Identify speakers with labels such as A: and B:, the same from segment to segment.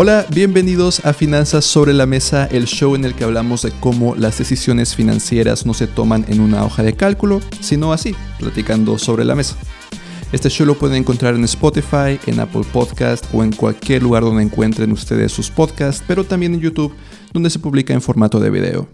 A: Hola, bienvenidos a Finanzas sobre la Mesa, el show en el que hablamos de cómo las decisiones financieras no se toman en una hoja de cálculo, sino así, platicando sobre la mesa. Este show lo pueden encontrar en Spotify, en Apple Podcast o en cualquier lugar donde encuentren ustedes sus podcasts, pero también en YouTube, donde se publica en formato de video.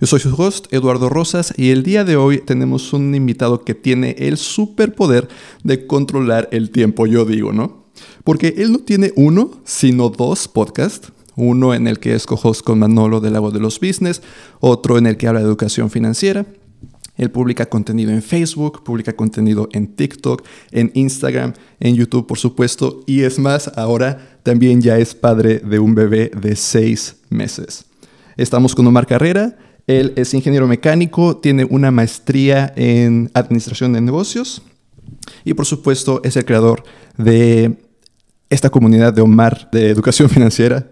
A: Yo soy su host, Eduardo Rosas, y el día de hoy tenemos un invitado que tiene el superpoder de controlar el tiempo, yo digo, ¿no? Porque él no tiene uno, sino dos podcasts. Uno en el que es co-host con Manolo del Lago de los Business, otro en el que habla de educación financiera. Él publica contenido en Facebook, publica contenido en TikTok, en Instagram, en YouTube, por supuesto. Y es más, ahora también ya es padre de un bebé de seis meses. Estamos con Omar Carrera. Él es ingeniero mecánico, tiene una maestría en administración de negocios y por supuesto es el creador de esta comunidad de Omar de educación financiera.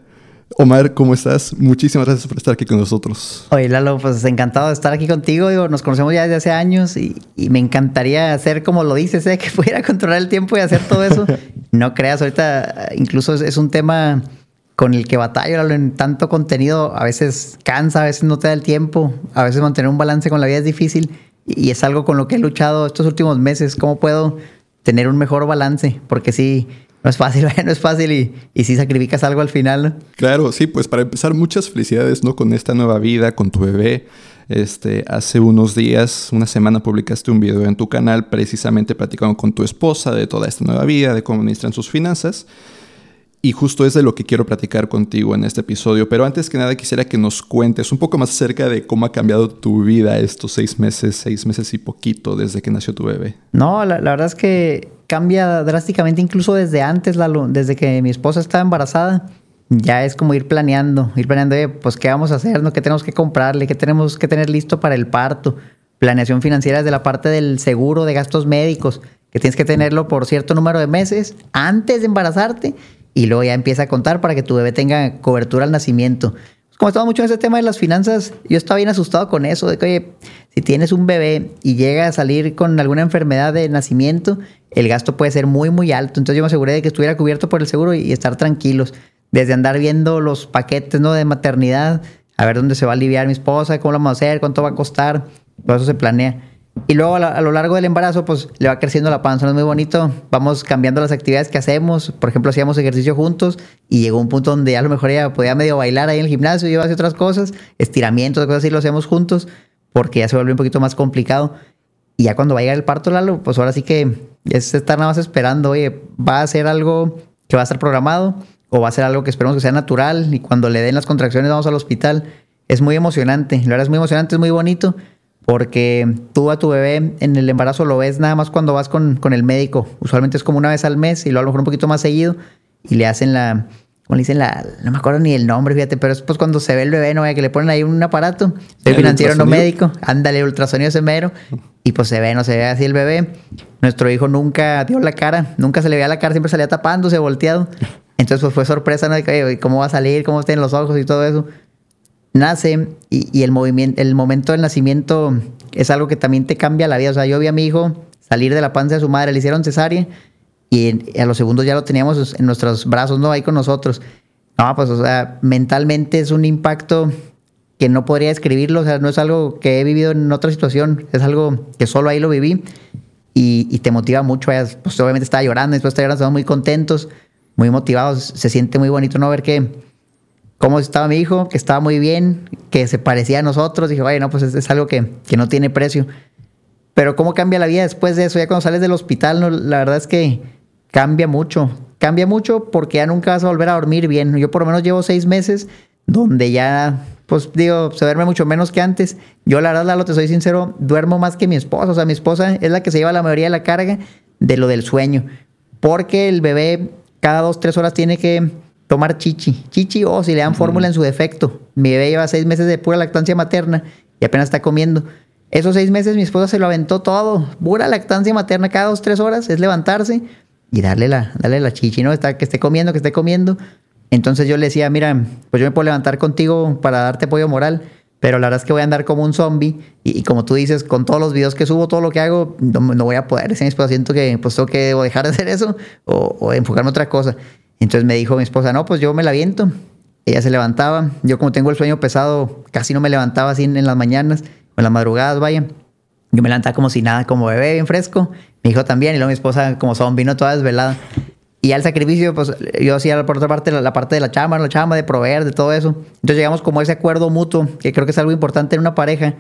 A: Omar, ¿cómo estás? Muchísimas gracias por estar aquí con nosotros.
B: Oye, Lalo, pues encantado de estar aquí contigo. Digo, nos conocemos ya desde hace años y, me encantaría hacer como lo dices, ¿eh? que pudiera controlar el tiempo y hacer todo eso. no creas, ahorita incluso es, un tema con el que batallo, Lalo, en tanto contenido. A veces cansa, a veces no te da el tiempo, a veces mantener un balance con la vida es difícil y es algo con lo que he luchado estos últimos meses. ¿Cómo puedo tener un mejor balance? Porque sí no es fácil, no es fácil y, y si sacrificas algo al final.
A: Claro, sí, pues para empezar, muchas felicidades, ¿no? Con esta nueva vida, con tu bebé. Este, hace unos días, una semana, publicaste un video en tu canal precisamente platicando con tu esposa de toda esta nueva vida, de cómo administran sus finanzas. Y justo es de lo que quiero platicar contigo en este episodio. Pero antes que nada quisiera que nos cuentes un poco más acerca de cómo ha cambiado tu vida estos seis meses, seis meses y poquito desde que nació tu bebé.
B: No, la, verdad es que cambia drásticamente incluso desde antes, desde que mi esposa estaba embarazada. Ya es como ir planeando, ir planeando, pues qué vamos a hacer, ¿no? qué tenemos que comprarle, qué tenemos que tener listo para el parto. Planeación financiera desde la parte del seguro de gastos médicos, que tienes que tenerlo por cierto número de meses antes de embarazarte y luego ya empieza a contar para que tu bebé tenga cobertura al nacimiento. Como estaba mucho en ese tema de las finanzas, yo estaba bien asustado con eso, de que, oye, si tienes un bebé y llega a salir con alguna enfermedad de nacimiento, el gasto puede ser muy, muy alto. Entonces yo me aseguré de que estuviera cubierto por el seguro y estar tranquilos. Desde andar viendo los paquetes ¿no? de maternidad, a ver dónde se va a aliviar mi esposa, cómo lo vamos a hacer, cuánto va a costar, todo eso se planea. Y luego a, lo largo del embarazo, pues le va creciendo la panza, no es muy bonito. Vamos cambiando las actividades que hacemos. Por ejemplo, hacíamos ejercicio juntos y llegó un punto donde a lo mejor ella podía medio bailar ahí en el gimnasio, y iba a hacer otras cosas, estiramientos, cosas así, lo hacemos juntos, porque ya se vuelve un poquito más complicado. Y ya cuando va a llegar el parto, Lalo, pues ahora sí que es estar nada más esperando, oye, va a ser algo que va a estar programado o va a ser algo que esperemos que sea natural y cuando le den las contracciones vamos al hospital. Es muy emocionante, la verdad es muy emocionante, es muy bonito porque tú a tu bebé en el embarazo lo ves nada más cuando vas con, con, el médico. Usualmente es como una vez al mes y luego a lo mejor un poquito más seguido y le hacen la, como le dicen la, no me acuerdo ni el nombre, fíjate, pero es pues cuando se ve el bebé, ¿no? Que le ponen ahí un aparato, soy financiero no médico, ándale, ultrasonido semero y pues se ve, no se ve así el bebé. Nuestro hijo nunca dio la cara, nunca se le veía la cara, siempre salía tapándose, volteado. Entonces pues fue sorpresa, ¿no? Cómo va a salir, cómo estén los ojos y todo eso nace y, el movimiento, el momento del nacimiento es algo que también te cambia la vida. O sea, yo vi a mi hijo salir de la panza de su madre, le hicieron cesárea y a los segundos ya lo teníamos en nuestros brazos, ¿no? Ahí con nosotros. No, pues, o sea, mentalmente es un impacto que no podría describirlo, o sea, no es algo que he vivido en otra situación, es algo que solo ahí lo viví y, te motiva mucho. Pues obviamente estaba llorando, después estaba llorando, estamos muy contentos, muy motivados, se siente muy bonito no ver que cómo estaba mi hijo, que estaba muy bien, que se parecía a nosotros. Dije, vaya, no, pues es, algo que, no tiene precio. Pero cómo cambia la vida después de eso, ya cuando sales del hospital, no, la verdad es que cambia mucho. Cambia mucho porque ya nunca vas a volver a dormir bien. Yo por lo menos llevo seis meses donde ya, pues digo, se duerme mucho menos que antes. Yo la verdad, Lalo, te soy sincero, duermo más que mi esposa. O sea, mi esposa es la que se lleva la mayoría de la carga de lo del sueño. Porque el bebé cada dos, tres horas tiene que tomar chichi. Chichi o si le dan fórmula en su defecto. Mi bebé lleva seis meses de pura lactancia materna y apenas está comiendo. Esos seis meses mi esposa se lo aventó todo. Pura lactancia materna cada dos, tres horas es levantarse y darle la, darle la chichi, ¿no? Está, que esté comiendo, que esté comiendo. Entonces yo le decía, mira, pues yo me puedo levantar contigo para darte apoyo moral, pero la verdad es que voy a andar como un zombie y, como tú dices, con todos los videos que subo, todo lo que hago, no, voy a poder. Ese mi esposa siento que pues tengo que dejar de hacer eso o, o enfocarme en otra cosa. Entonces me dijo mi esposa, no, pues yo me la viento. Ella se levantaba. Yo como tengo el sueño pesado, casi no me levantaba así en, las mañanas en las madrugadas, vaya. Yo me levantaba como si nada, como bebé, bien fresco. Mi hijo también, y luego mi esposa como zombie, vino toda desvelada. Y al sacrificio, pues yo hacía por otra parte la, parte de la chamba, la chamba de proveer, de todo eso. Entonces llegamos como a ese acuerdo mutuo, que creo que es algo importante en una pareja,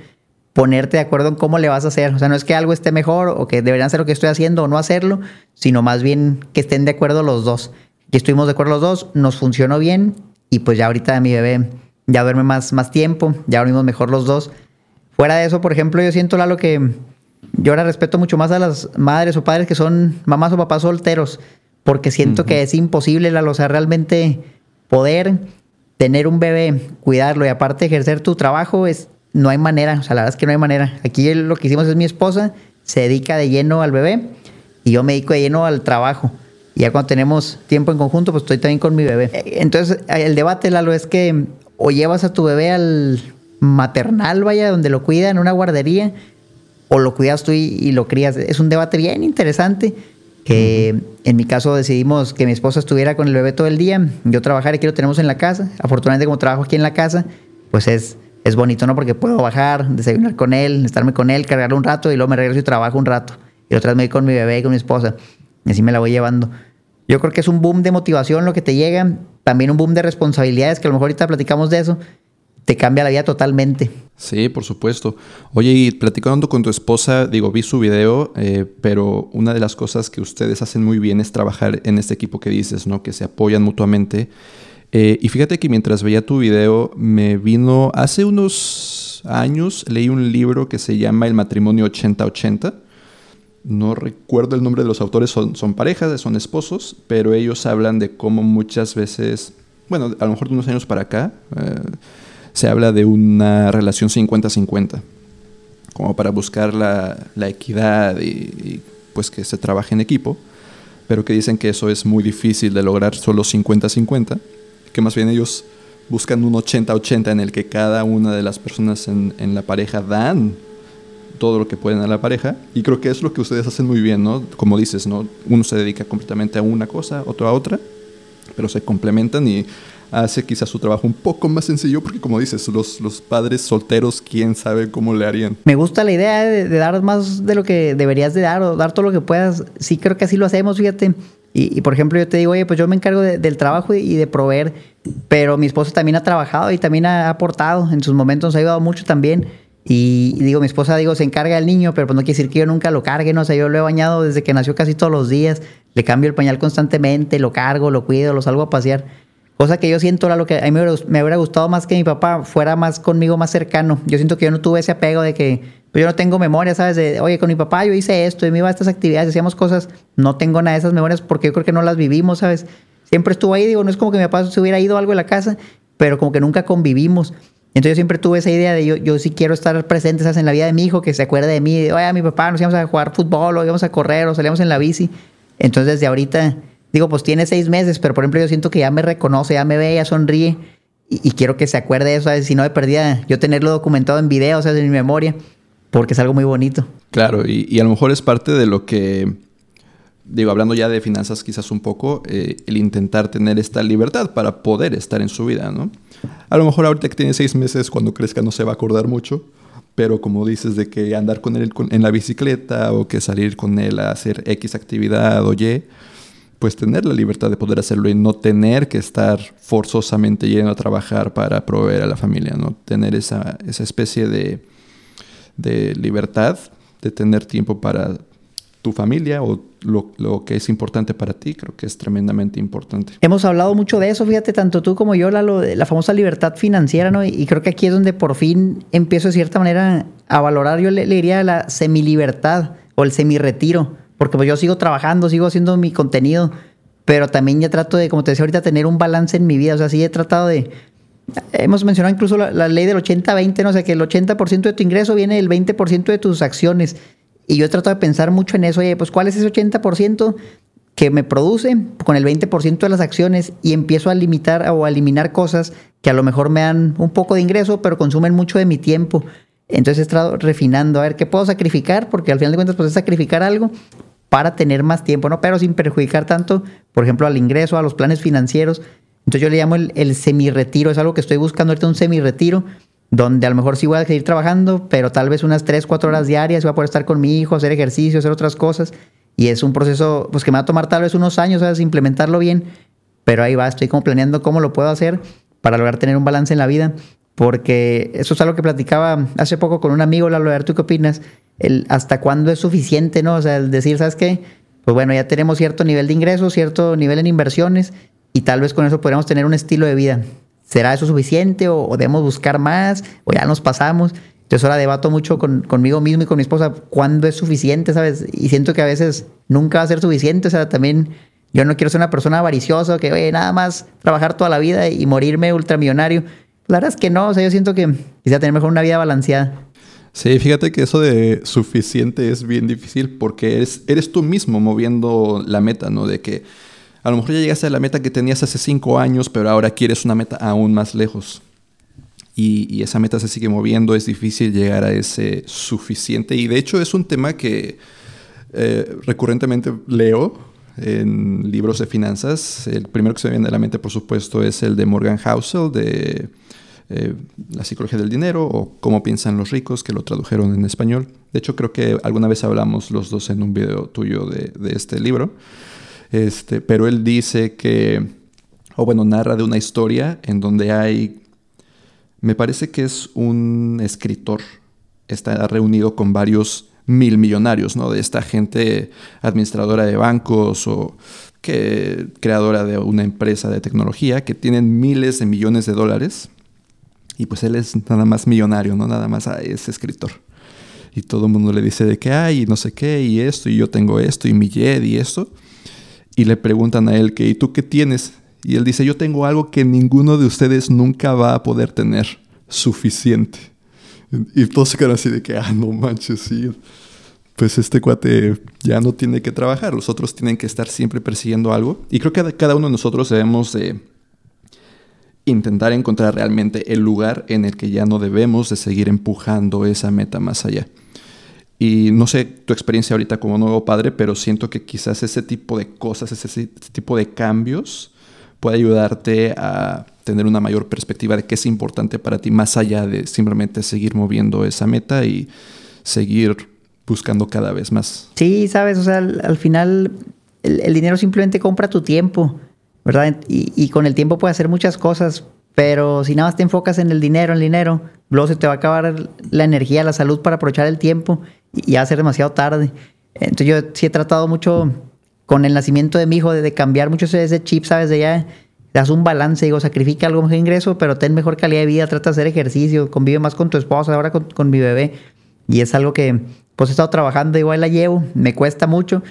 B: ponerte de acuerdo en cómo le vas a hacer. O sea, no es que algo esté mejor o que deberían hacer lo que estoy haciendo o no hacerlo, sino más bien que estén de acuerdo los dos. Y estuvimos de acuerdo los dos, nos funcionó bien y pues ya ahorita mi bebé ya duerme más, más tiempo, ya dormimos mejor los dos. Fuera de eso, por ejemplo, yo siento, lo que yo ahora respeto mucho más a las madres o padres que son mamás o papás solteros, porque siento que es imposible, la o sea, realmente poder tener un bebé, cuidarlo y aparte ejercer tu trabajo, es, no hay manera, o sea, la verdad es que no hay manera. Aquí lo que hicimos es mi esposa, se dedica de lleno al bebé y yo me dedico de lleno al trabajo. Y ya cuando tenemos tiempo en conjunto, pues estoy también con mi bebé. Entonces, el debate, Lalo, es que o llevas a tu bebé al maternal, vaya, donde lo cuida en una guardería, o lo cuidas tú y, lo crías. Es un debate bien interesante que en mi caso decidimos que mi esposa estuviera con el bebé todo el día, yo trabajar aquí lo tenemos en la casa. Afortunadamente como trabajo aquí en la casa, pues es, es bonito, ¿no? Porque puedo bajar, desayunar con él, estarme con él, cargarlo un rato y luego me regreso y trabajo un rato. Y otra vez me voy con mi bebé y con mi esposa. Y así me la voy llevando. Yo creo que es un boom de motivación lo que te llega, también un boom de responsabilidades, que a lo mejor ahorita platicamos de eso, te cambia la vida totalmente.
A: Sí, por supuesto. Oye, y platicando con tu esposa, digo, vi su video, eh, pero una de las cosas que ustedes hacen muy bien es trabajar en este equipo que dices, ¿no? Que se apoyan mutuamente. Eh, y fíjate que mientras veía tu video, me vino, hace unos años leí un libro que se llama El matrimonio 80-80 no recuerdo el nombre de los autores, son, parejas, son esposos, pero ellos hablan de cómo muchas veces, bueno, a lo mejor de unos años para acá, eh, se habla de una relación 50-50, como para buscar la, equidad y, pues que se trabaje en equipo, pero que dicen que eso es muy difícil de lograr solo 50-50, que más bien ellos buscan un 80-80 en el que cada una de las personas en, en la pareja dan todo lo que pueden a la pareja. Y creo que es lo que ustedes hacen muy bien, ¿no? Como dices, ¿no? Uno se dedica completamente a una cosa, otro a otra, pero se complementan y hace quizás su trabajo un poco más sencillo porque como dices, los, los padres solteros, quién sabe cómo le harían.
B: Me gusta la idea de, dar más de lo que deberías de dar o dar todo lo que puedas. Sí creo que así lo hacemos, fíjate. Y, por ejemplo, yo te digo, oye, pues yo me encargo del trabajo y, de proveer, pero mi esposo también ha trabajado y también ha aportado. En sus momentos nos ha ayudado mucho también. Y, digo, mi esposa, digo, se encarga del niño, pero pues no quiere decir que yo nunca lo cargue, no sé, yo lo he bañado desde que nació casi todos los días, le cambio el pañal constantemente, lo cargo, lo cuido, lo salgo a pasear. Cosa que yo siento, era lo que a mí me hubiera, gustado más que mi papá fuera más conmigo, más cercano. Yo siento que yo no tuve ese apego de que pues yo no tengo memoria, ¿sabes? De, oye, con mi papá yo hice esto y me iba a estas actividades, hacíamos cosas. No tengo nada de esas memorias porque yo creo que no las vivimos, ¿sabes? Siempre estuvo ahí, digo, no es como que mi papá se hubiera ido algo de la casa, pero como que nunca convivimos. Entonces yo siempre tuve esa idea de yo, yo sí quiero estar presente ¿sabes? en la vida de mi hijo, que se acuerde de mí, de, oye, mi papá nos íbamos a jugar fútbol, o íbamos a correr, o salíamos en la bici. Entonces desde ahorita, digo, pues tiene seis meses, pero por ejemplo yo siento que ya me reconoce, ya me ve, ya sonríe, y, quiero que se acuerde de eso, ¿sabes? si no me perdía yo tenerlo documentado en video, o sea, en mi memoria, porque es algo muy bonito.
A: Claro, y, y a lo mejor es parte de lo que digo, hablando ya de finanzas quizás un poco, eh, el intentar tener esta libertad para poder estar en su vida, ¿no? A lo mejor ahorita que tiene seis meses, cuando crezca no se va a acordar mucho, pero como dices de que andar con él en la bicicleta o que salir con él a hacer X actividad o Y, pues tener la libertad de poder hacerlo y no tener que estar forzosamente yendo a trabajar para proveer a la familia, ¿no? Tener esa, esa especie de, de libertad, de tener tiempo para tu familia o lo, que es importante para ti, creo que es tremendamente importante.
B: Hemos hablado mucho de eso, fíjate, tanto tú como yo, la, la famosa libertad financiera, ¿no? Y, creo que aquí es donde por fin empiezo de cierta manera a valorar, yo le, diría la semilibertad o el semi-retiro, porque pues yo sigo trabajando, sigo haciendo mi contenido, pero también ya trato de, como te decía ahorita, tener un balance en mi vida, o sea, sí he tratado de... Hemos mencionado incluso la, la ley del 80-20, ¿no? O sea, que el 80% de tu ingreso viene del 20% de tus acciones. Y yo trato de pensar mucho en eso, oye, pues ¿cuál es ese 80% que me produce con el 20% de las acciones y empiezo a limitar o a eliminar cosas que a lo mejor me dan un poco de ingreso, pero consumen mucho de mi tiempo? Entonces he estado refinando, a ver qué puedo sacrificar, porque al final de cuentas pues es sacrificar algo para tener más tiempo, ¿no? Pero sin perjudicar tanto, por ejemplo, al ingreso, a los planes financieros. Entonces yo le llamo el, el semi-retiro, es algo que estoy buscando ahorita, un semi-retiro, donde a lo mejor sí voy a seguir trabajando, pero tal vez unas 3, 4 horas diarias voy a poder estar con mi hijo, hacer ejercicio, hacer otras cosas. Y es un proceso pues que me va a tomar tal vez unos años, ¿sabes? Implementarlo bien, pero ahí va, estoy como planeando cómo lo puedo hacer para lograr tener un balance en la vida, porque eso es algo que platicaba hace poco con un amigo, Lalo, ¿tú qué opinas? El hasta cuándo es suficiente, ¿no? O sea, el decir, ¿sabes qué? Pues bueno, ya tenemos cierto nivel de ingresos, cierto nivel en inversiones y tal vez con eso podríamos tener un estilo de vida. ¿Será eso suficiente o, debemos buscar más o ya nos pasamos? Entonces ahora debato mucho con, conmigo mismo y con mi esposa cuándo es suficiente, ¿sabes? Y siento que a veces nunca va a ser suficiente, o sea, también yo no quiero ser una persona avariciosa que, oye, nada más trabajar toda la vida y morirme ultramillonario. La verdad es que no, o sea, yo siento que quisiera tener mejor una vida balanceada.
A: Sí, fíjate que eso de suficiente es bien difícil porque eres, tú mismo moviendo la meta, ¿no? De que a lo mejor ya llegaste a la meta que tenías hace cinco años, pero ahora quieres una meta aún más lejos. Y, esa meta se sigue moviendo, es difícil llegar a ese suficiente. Y de hecho es un tema que eh, recurrentemente leo en libros de finanzas. El primero que se me viene a la mente, por supuesto, es el de Morgan Housel, de eh, la psicología del dinero o cómo piensan los ricos, que lo tradujeron en español. De hecho, creo que alguna vez hablamos los dos en un video tuyo de, este libro. Este, pero él dice que, o bueno, narra de una historia en donde hay, me parece que es un escritor, está reunido con varios mil millonarios, ¿no? De esta gente administradora de bancos o que creadora de una empresa de tecnología que tienen miles de millones de dólares y pues él es nada más millonario, ¿no? Nada más es escritor. Y todo el mundo le dice de que hay, no sé qué, y esto, y yo tengo esto, y mi jet, y esto. Y le preguntan a él que, ¿y tú qué tienes? Y él dice, yo tengo algo que ninguno de ustedes nunca va a poder tener. Suficiente. Y todos se quedan así de que, ah, no manches, sí. Pues este cuate ya no tiene que trabajar. Los otros tienen que estar siempre persiguiendo algo. Y creo que cada uno de nosotros debemos de intentar encontrar realmente el lugar en el que ya no debemos de seguir empujando esa meta más allá. Y no sé tu experiencia ahorita como nuevo padre, pero siento que quizás ese tipo de cosas, ese, tipo de cambios puede ayudarte a tener una mayor perspectiva de qué es importante para ti, más allá de simplemente seguir moviendo esa meta y seguir buscando cada vez más.
B: Sí, sabes, o sea, al, final el dinero simplemente compra tu tiempo. ¿Verdad? Y, con el tiempo puedes hacer muchas cosas, pero si nada más te enfocas en el dinero, en el dinero, luego se te va a acabar la energía, la salud para aprovechar el tiempo y, va a ser demasiado tarde. Entonces yo sí he tratado mucho con el nacimiento de mi hijo de, cambiar mucho ese, chip, ¿sabes? De ya das un balance, digo, sacrifica algo de ingreso, pero ten mejor calidad de vida, trata de hacer ejercicio, convive más con tu esposa, ahora con, con mi bebé. Y es algo que pues he estado trabajando, igual la llevo, me cuesta mucho,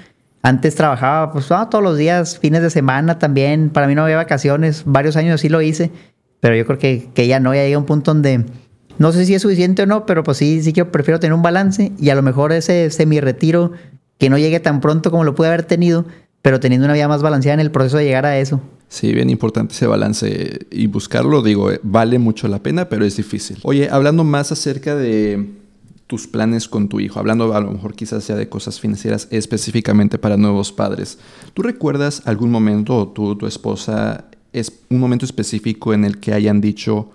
B: antes trabajaba pues ah, todos los días, fines de semana también. Para mí no había vacaciones. Varios años sí lo hice. Pero yo creo que, que ya no, ya llega un punto donde no sé si es suficiente o no, pero pues sí, sí que prefiero tener un balance y a lo mejor ese semi-retiro que no llegue tan pronto como lo pude haber tenido, pero teniendo una vida más balanceada en el proceso de llegar a eso.
A: Sí, bien importante ese balance y buscarlo, digo, eh, vale mucho la pena, pero es difícil. Oye, hablando más acerca de tus planes con tu hijo, hablando a lo mejor quizás sea de cosas financieras específicamente para nuevos padres. ¿Tú recuerdas algún momento, o tu esposa, es un momento específico en el que hayan dicho,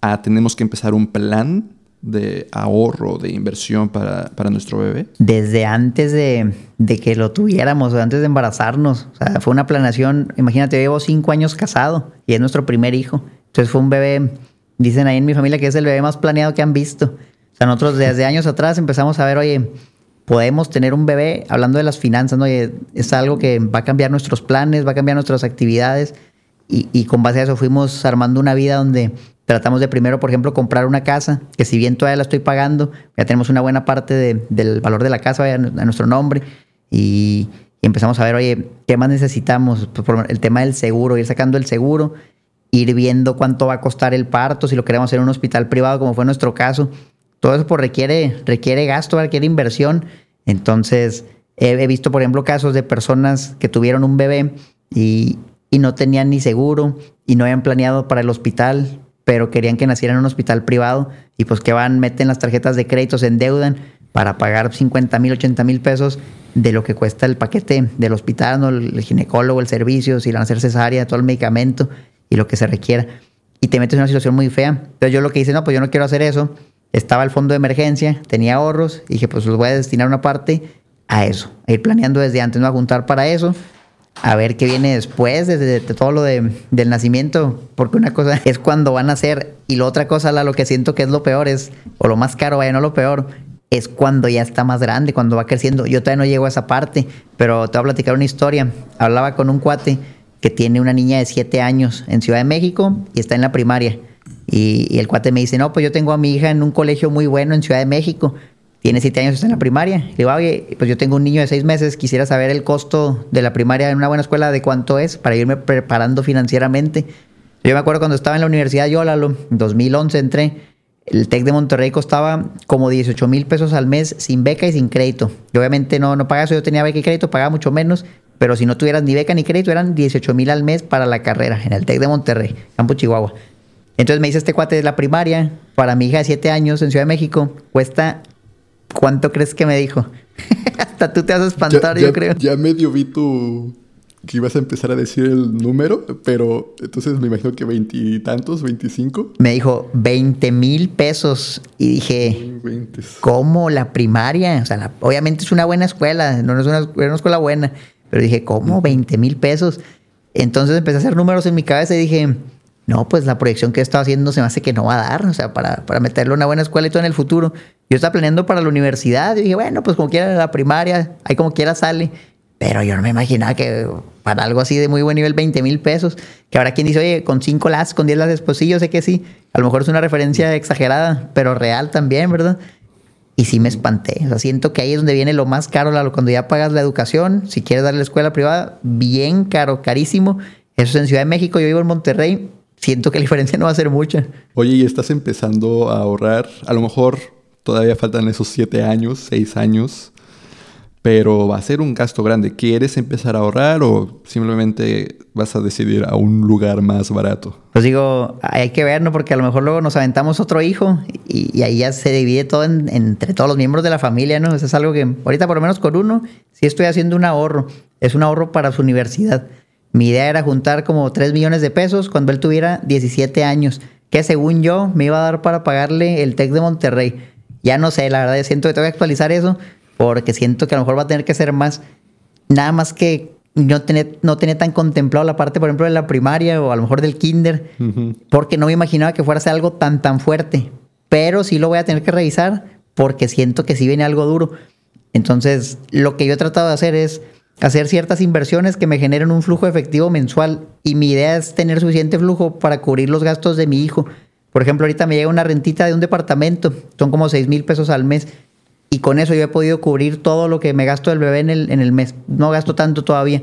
A: ah, tenemos que empezar un plan de ahorro, de inversión para, nuestro bebé?
B: Desde antes de, de, que lo tuviéramos, antes de embarazarnos. O sea, fue una planeación, imagínate, llevo cinco años casado y es nuestro primer hijo. Entonces fue un bebé, dicen ahí en mi familia que es el bebé más planeado que han visto. O sea, nosotros desde años atrás empezamos a ver, oye, podemos tener un bebé, hablando de las finanzas, ¿no? Oye, es algo que va a cambiar nuestros planes, va a cambiar nuestras actividades. Y, con base a eso fuimos armando una vida donde tratamos de primero, por ejemplo, comprar una casa, que si bien todavía la estoy pagando, ya tenemos una buena parte del valor de la casa a, nuestro nombre. Y, empezamos a ver, oye, ¿qué más necesitamos? Pues el tema del seguro, ir sacando el seguro, ir viendo cuánto va a costar el parto, si lo queremos hacer en un hospital privado, como fue nuestro caso todo eso pues, requiere, requiere gasto, requiere inversión. Entonces, he, visto, por ejemplo, casos de personas que tuvieron un bebé y, no tenían ni seguro y no habían planeado para el hospital, pero querían que naciera en un hospital privado y pues que van, meten las tarjetas de crédito, se endeudan para pagar 50 mil, 80 mil pesos de lo que cuesta el paquete del hospital, el ginecólogo, el servicio, si van a cesárea, todo el medicamento y lo que se requiera. Y te metes en una situación muy fea. Entonces yo lo que hice, no, pues yo no quiero hacer eso. Estaba el fondo de emergencia, tenía ahorros, y dije, pues los voy a destinar una parte a eso, a ir planeando desde antes, ¿no? A juntar para eso, a ver qué viene después, desde, todo lo de, del nacimiento, porque una cosa es cuando van a nacer y la otra cosa, la, lo que siento que es lo peor es, o lo más caro, vaya, no lo peor, es cuando ya está más grande, cuando va creciendo. Yo todavía no llego a esa parte, pero te voy a platicar una historia. Hablaba con un cuate que tiene una niña de 7 años en Ciudad de México y está en la primaria. Y, el cuate me dice, no, pues yo tengo a mi hija en un colegio muy bueno en Ciudad de México. Tiene 7 años, está en la primaria. Le digo, oye, pues yo tengo un niño de 6 meses, quisiera saber el costo de la primaria en una buena escuela, de cuánto es, para irme preparando financieramente. Yo me acuerdo cuando estaba en la universidad, yo, en 2011 entré el TEC de Monterrey costaba como 18 mil pesos al mes sin beca y sin crédito. Y obviamente no, no pagaba eso, yo tenía beca y crédito, pagaba mucho menos, pero si no tuvieras ni beca ni crédito eran 18 mil al mes para la carrera en el TEC de Monterrey, Campo Chihuahua. Entonces me dice este cuate de la primaria, para mi hija de 7 años en Ciudad de México, cuesta, ¿cuánto crees que me dijo? Hasta tú te vas a espantar, yo creo.
A: Ya medio vi tu, que ibas a empezar a decir el número, pero entonces me imagino que veintitantos, veinticinco.
B: Me dijo veinte mil pesos y dije, ¿cómo la primaria? O sea, obviamente es una buena escuela, no es una, escuela buena, pero dije, ¿cómo veinte mil pesos? Entonces empecé a hacer números en mi cabeza y dije, no, pues la proyección que he estado haciendo se me hace que no va a dar, o sea, para, para una buena escuela y todo en el futuro. Yo estaba planeando para la universidad y dije, bueno, pues como quiera la primaria, ahí como quiera sale. Pero yo no me imaginaba que para algo así de muy buen nivel, 20 mil pesos. Que ahora quien dice, oye, con 5 las, con 10 las, pues sí, yo sé que sí. A lo mejor es una referencia exagerada, pero real también, ¿verdad? Y sí me espanté. O sea, siento que ahí es donde viene lo más caro, cuando ya pagas la educación. Si quieres darle la escuela privada, bien caro, carísimo. Eso es en Ciudad de México, yo vivo en Monterrey. Siento que la diferencia no va a ser mucha.
A: Oye, y estás empezando a ahorrar. A lo mejor todavía faltan esos 7 años, 6 años pero va a ser un gasto grande. ¿Quieres empezar a ahorrar o simplemente vas a decidir a un lugar más barato?
B: Pues digo, hay que ver, ¿no? Porque a lo mejor luego nos aventamos otro hijo y, ahí ya se divide todo entre todos los miembros de la familia, ¿no? Eso es algo que ahorita por lo menos con uno sí estoy haciendo un ahorro. Es un ahorro para su universidad. Mi idea era juntar como 3 millones de pesos cuando él tuviera 17 años, que según yo me iba a dar para pagarle el TEC de Monterrey. Ya no sé, la verdad, siento que tengo que actualizar eso, porque siento que a lo mejor va a tener que ser más, nada más que no tener, no tener tan contemplado la parte, por ejemplo, de la primaria o a lo mejor del kinder, porque no me imaginaba que fuera a ser algo tan, tan fuerte. Pero sí lo voy a tener que revisar porque siento que sí viene algo duro. Entonces, lo que yo he tratado de hacer es hacer ciertas inversiones que me generen un flujo efectivo mensual y mi idea es tener suficiente flujo para cubrir los gastos de mi hijo. Por ejemplo, ahorita me llega una rentita de un departamento, son como 6 mil pesos al mes y con eso yo he podido cubrir todo lo que me gasto del bebé en el, en el mes. No gasto tanto todavía.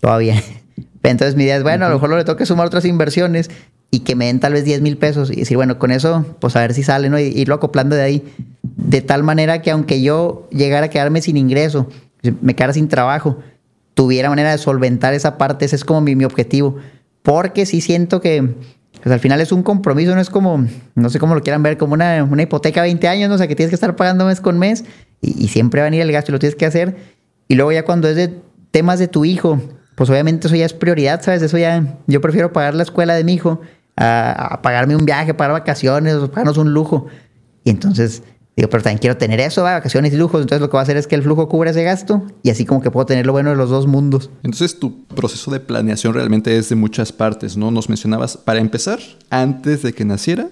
B: Todavía. Entonces mi idea es, bueno, a lo mejor le tengo que sumar otras inversiones y que me den tal vez 10 mil pesos y decir, bueno, con eso, pues a ver si sale, ¿no? Y irlo acoplando de ahí. De tal manera que aunque yo llegara a quedarme sin ingreso, me quedara sin trabajo, tuviera manera de solventar esa parte, ese es como mi, mi objetivo. Porque sí siento que pues al final es un compromiso, no es como, no sé cómo lo quieran ver, como una, una hipoteca 20 años, ¿no? o sea, que tienes que estar pagando mes con mes y, siempre va a venir el gasto y lo tienes que hacer. Y luego ya cuando es de temas de tu hijo, pues obviamente eso ya es prioridad, ¿sabes? Eso ya, yo prefiero pagar la escuela de mi hijo a, pagarme un viaje, pagar vacaciones, o pagarnos un lujo. Y entonces Digo, pero también quiero tener eso, vacaciones y lujos. Entonces lo que va a hacer es que el flujo cubra ese gasto y así como que puedo tener lo bueno de los dos mundos.
A: Entonces tu proceso de planeación realmente es de muchas partes, ¿no? Nos mencionabas, para empezar, antes de que naciera,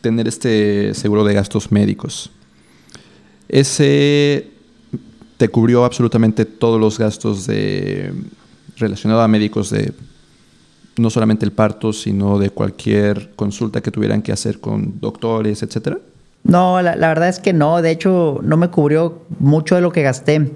A: tener este seguro de gastos médicos. Ese te cubrió absolutamente todos los gastos de relacionados a médicos de no solamente el parto, sino de cualquier consulta que tuvieran que hacer con doctores, etcétera.
B: No, la, verdad es que no. De hecho, no me cubrió mucho de lo que gasté.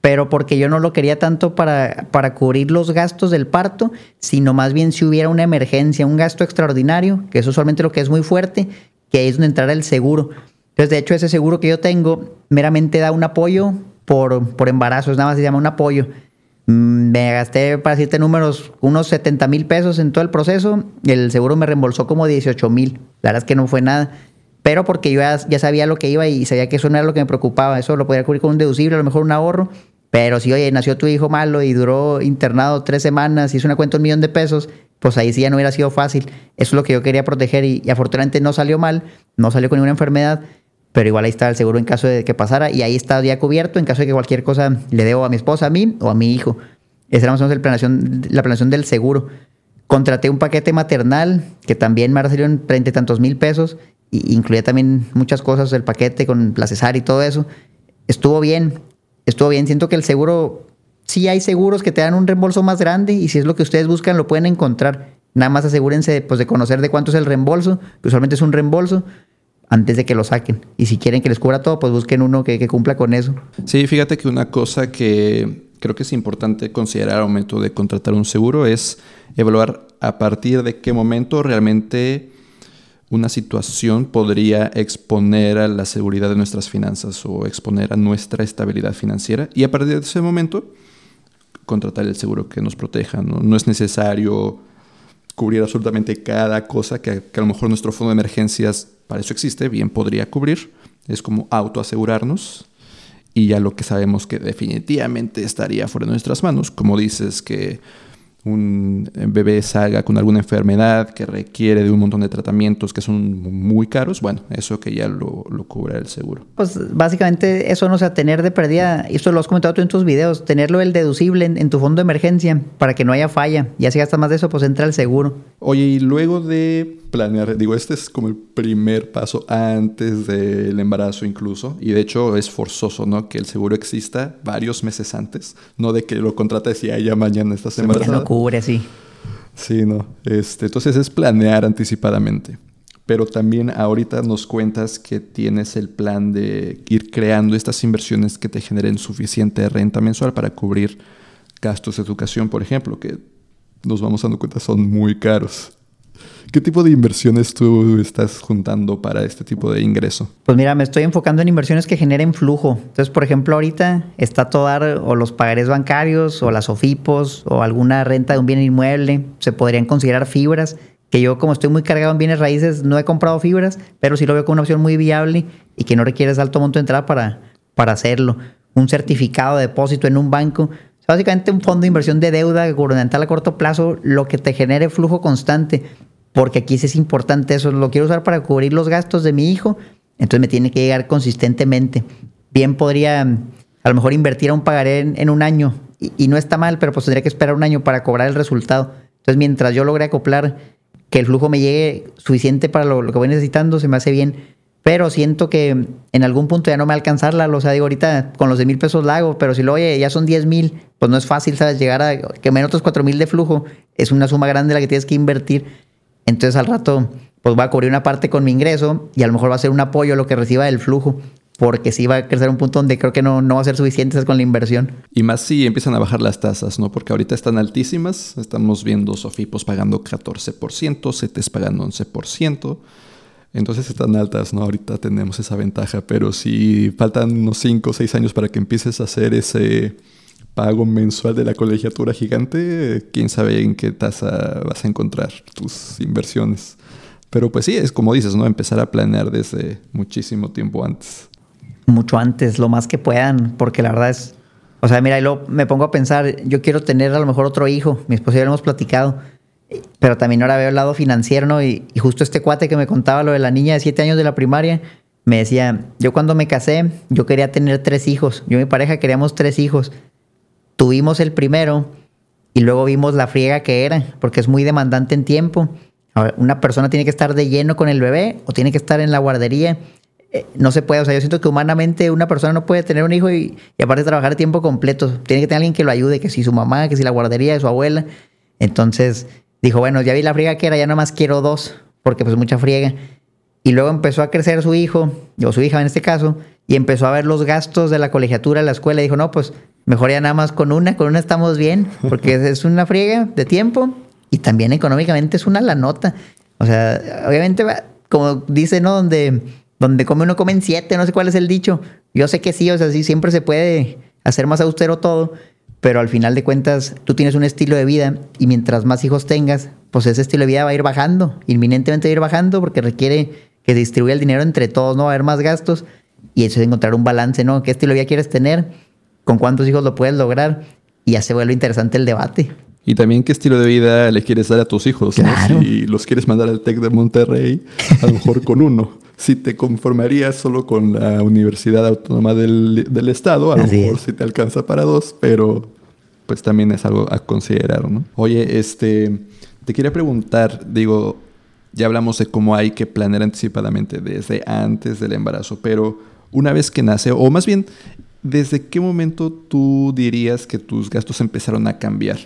B: Pero porque yo no lo quería tanto para, para cubrir los gastos del parto, sino más bien si hubiera una emergencia, un gasto extraordinario, que es usualmente lo que es muy fuerte, que es donde entrara el seguro. Entonces, de hecho, ese seguro que yo tengo meramente da un apoyo por, por embarazo, nada más se llama un apoyo. Mm, me gasté, para decirte números, unos 70 mil pesos en todo el proceso. El seguro me reembolsó como 18 mil. La verdad es que no fue nada. Pero porque yo ya, sabía lo que iba y sabía que eso no era lo que me preocupaba. Eso lo podía cubrir con un deducible, a lo mejor un ahorro. Pero si, oye, nació tu hijo malo y duró internado tres semanas y es una cuenta de un millón de pesos, pues ahí sí ya no hubiera sido fácil. Eso es lo que yo quería proteger y, afortunadamente no salió mal, no salió con ninguna enfermedad, pero igual ahí estaba el seguro en caso de que pasara y ahí está ya cubierto en caso de que cualquier cosa le debo a mi esposa, a mí o a mi hijo. Esa era más o menos planeación, la planeación del seguro. Contraté un paquete maternal que también me salió en treinta y tantos mil pesos y incluía también muchas cosas, el paquete con la cesárea y todo eso. Estuvo bien, estuvo bien. Siento que el seguro, sí hay seguros que te dan un reembolso más grande y si es lo que ustedes buscan lo pueden encontrar. Nada más asegúrense pues, de conocer de cuánto es el reembolso, que usualmente es un reembolso, antes de que lo saquen. Y si quieren que les cubra todo, pues busquen uno que, que cumpla con eso.
A: Sí, fíjate que una cosa que creo que es importante considerar al momento de contratar un seguro es evaluar a partir de qué momento realmente una situación podría exponer a la seguridad de nuestras finanzas o exponer a nuestra estabilidad financiera y a partir de ese momento contratar el seguro que nos proteja. No, es necesario cubrir absolutamente cada cosa que, que, a lo mejor nuestro fondo de emergencias para eso existe, bien podría cubrir. Es como autoasegurarnos y ya lo que sabemos que definitivamente estaría fuera de nuestras manos, como dices que un bebé salga con alguna enfermedad que requiere de un montón de tratamientos que son muy caros, bueno, eso que ya lo, lo cubre el seguro.
B: Pues básicamente eso no sea tener de pérdida, esto lo has comentado tú en tus videos, tenerlo el deducible en, en, tu fondo de emergencia para que no haya falla. Y así gastas más de eso, pues entra el seguro.
A: Oye, y luego de planear, digo, este es como el primer paso antes del embarazo incluso, y de hecho es forzoso, ¿no? Que el seguro exista varios meses antes, no de que lo contrates y ya mañana estás embarazada
B: cubre así.
A: Sí, no. Este, entonces es planear anticipadamente. Pero también ahorita nos cuentas que tienes el plan de ir creando estas inversiones que te generen suficiente renta mensual para cubrir gastos de educación, por ejemplo, que nos vamos dando cuenta son muy caros. ¿Qué tipo de inversiones tú estás juntando para este tipo de ingreso?
B: Pues mira, me estoy enfocando en inversiones que generen flujo. Entonces, por ejemplo, ahorita está todo o los pagarés bancarios o las OFIPOS o alguna renta de un bien inmueble. Se podrían considerar fibras, que yo como estoy muy cargado en bienes raíces no he comprado fibras, pero sí lo veo como una opción muy viable y que no requieres alto monto de entrada para, para hacerlo. Un certificado de depósito en un banco. básicamente un fondo de inversión de deuda gubernamental a corto plazo, lo que te genere flujo constante porque aquí sí es importante eso, lo quiero usar para cubrir los gastos de mi hijo, entonces me tiene que llegar consistentemente. Bien podría a lo mejor invertir a un pagaré en, un año y, no está mal, pero pues tendría que esperar un año para cobrar el resultado. Entonces mientras yo logre acoplar que el flujo me llegue suficiente para lo, que voy necesitando, se me hace bien. Pero siento que en algún punto ya no me va a. O sea, digo, ahorita con los de mil pesos la hago, pero si lo oye, ya son diez mil, pues no es fácil, ¿sabes? Llegar a que me otros cuatro mil de flujo es una suma grande la que tienes que invertir. Entonces al rato, pues va a cubrir una parte con mi ingreso y a lo mejor va a ser un apoyo lo que reciba del flujo. Porque sí va a crecer un punto donde creo que no, no va a ser suficiente con la inversión.
A: Y más si empiezan a bajar las tasas, ¿no? Porque ahorita están altísimas. Estamos viendo Sofipos pagando 14%, CETES pagando 11%. Entonces están altas, ¿no? Ahorita tenemos esa ventaja, pero si faltan unos 5 o 6 años para que empieces a hacer ese pago mensual de la colegiatura gigante, quién sabe en qué tasa vas a encontrar tus inversiones. Pero pues sí, es como dices, ¿no? Empezar a planear desde muchísimo tiempo antes.
B: Mucho antes, lo más que puedan, porque la verdad es, o sea, mira, y me pongo a pensar, yo quiero tener a lo mejor otro hijo, mi esposa ya lo hemos platicado, pero también ahora veo el lado financiero, ¿no? Y, y justo este cuate que me contaba lo de la niña de siete años de la primaria, me decía, yo cuando me casé, yo quería tener tres hijos, yo y mi pareja queríamos tres hijos, tuvimos el primero y luego vimos la friega que era, porque es muy demandante en tiempo. una persona tiene que estar de lleno con el bebé o tiene que estar en la guardería. Eh, no se puede, o sea, yo siento que humanamente una persona no puede tener un hijo y, y aparte trabajar a tiempo completo. Tiene que tener alguien que lo ayude, que si su mamá, que si la guardería, su abuela. Entonces dijo, bueno, ya vi la friega que era, ya nomás quiero dos, porque pues mucha friega. Y luego empezó a crecer su hijo, o su hija en este caso, y empezó a ver los gastos de la colegiatura de la escuela. Y dijo, no, pues Mejor ya nada más con una, con una estamos bien, porque es una friega de tiempo y también económicamente es una la nota. O sea, obviamente, como dice, ¿no? Donde, donde come uno comen siete, no sé cuál es el dicho. Yo sé que sí, o sea, sí, siempre se puede hacer más austero todo, pero al final de cuentas tú tienes un estilo de vida y mientras más hijos tengas, pues ese estilo de vida va a ir bajando, inminentemente va a ir bajando porque requiere que se distribuya el dinero entre todos, no va a haber más gastos y eso es encontrar un balance, ¿no? ¿Qué estilo de vida quieres tener? ¿Con cuántos hijos lo puedes lograr? Y ya se vuelve interesante el debate.
A: Y también qué estilo de vida le quieres dar a tus hijos. Si los quieres mandar al TEC de Monterrey, a lo mejor con uno. Si te conformarías solo con la Universidad Autónoma del, Estado, a lo mejor si te alcanza para dos, pero pues también es algo a considerar, ¿no? Oye, este, te quería preguntar, digo, ya hablamos de cómo hay que planear anticipadamente desde antes del embarazo, pero una vez que nace, o más bien, ¿desde qué momento tú dirías que tus gastos empezaron a cambiar?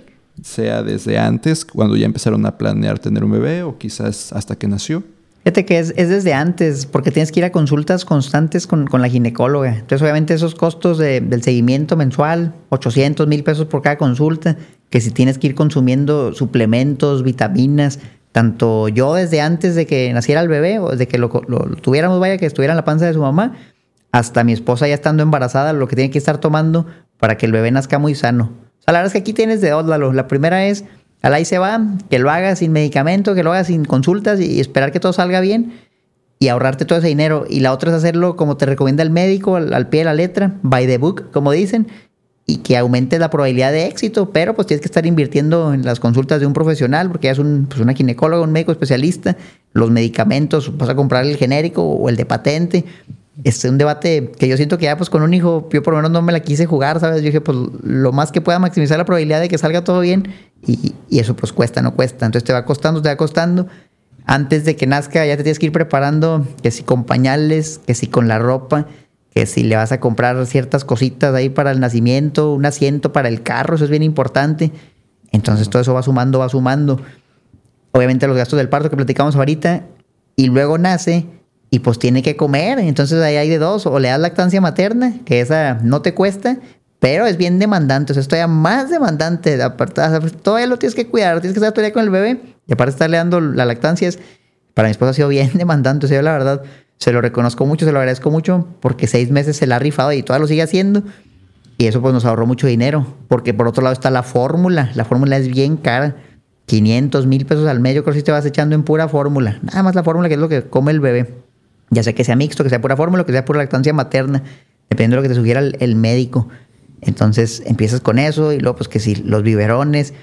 A: Sea desde antes, cuando ya empezaron a planear tener un bebé, o quizás hasta que nació.
B: Fíjate que es, desde antes, porque tienes que ir a consultas constantes con, la ginecóloga. Entonces, obviamente, esos costos del seguimiento mensual, 800 mil pesos por cada consulta, que si tienes que ir consumiendo suplementos, vitaminas, tanto yo desde antes de que naciera el bebé, o desde que lo tuviéramos, vaya, que estuviera en la panza de su mamá, hasta mi esposa ya estando embarazada, lo que tiene que estar tomando para que el bebé nazca muy sano. O sea, la verdad es que aquí tienes de dos, Lalo. La primera es, al ahí se va, que lo haga sin medicamento, que lo haga sin consultas y esperar que todo salga bien y ahorrarte todo ese dinero. Y la otra es hacerlo como te recomienda el médico, al, pie de la letra, by the book, como dicen, y que aumente la probabilidad de éxito, pero pues tienes que estar invirtiendo en las consultas de un profesional, porque ya es un, pues una ginecóloga, un médico especialista, los medicamentos, vas a comprar el genérico o el de patente, es un debate que yo siento que ya pues con un hijo, yo por lo menos no me la quise jugar, ¿sabes? Yo dije, pues lo más que pueda maximizar la probabilidad de que salga todo bien y, eso pues cuesta, no cuesta. Entonces te va costando, te va costando. Antes de que nazca ya te tienes que ir preparando, que si con pañales, que si con la ropa, que si le vas a comprar ciertas cositas ahí para el nacimiento, un asiento para el carro, eso es bien importante. Entonces todo eso va sumando, va sumando. Obviamente los gastos del parto que platicamos ahorita y luego nace y pues tiene que comer. Entonces ahí hay de dos, o le das lactancia materna, que esa no te cuesta, pero es bien demandante, o sea, es todavía más demandante. Todavía lo tienes que cuidar, tienes que estar todavía con el bebé. Y aparte estarle dando la lactancia es, para mi esposa ha sido bien demandante. O sea, yo la verdad se lo reconozco mucho, se lo agradezco mucho, porque seis meses se la ha rifado y todavía lo sigue haciendo. Y eso pues nos ahorró mucho dinero, porque por otro lado está la fórmula. La fórmula es bien cara. 500 mil pesos al mes, yo creo que si te vas echando en pura fórmula. Nada más la fórmula que es lo que come el bebé. Ya sea que sea mixto, que sea pura fórmula, que sea pura lactancia materna, dependiendo de lo que te sugiera el, médico. Entonces empiezas con eso y luego pues que si los biberones,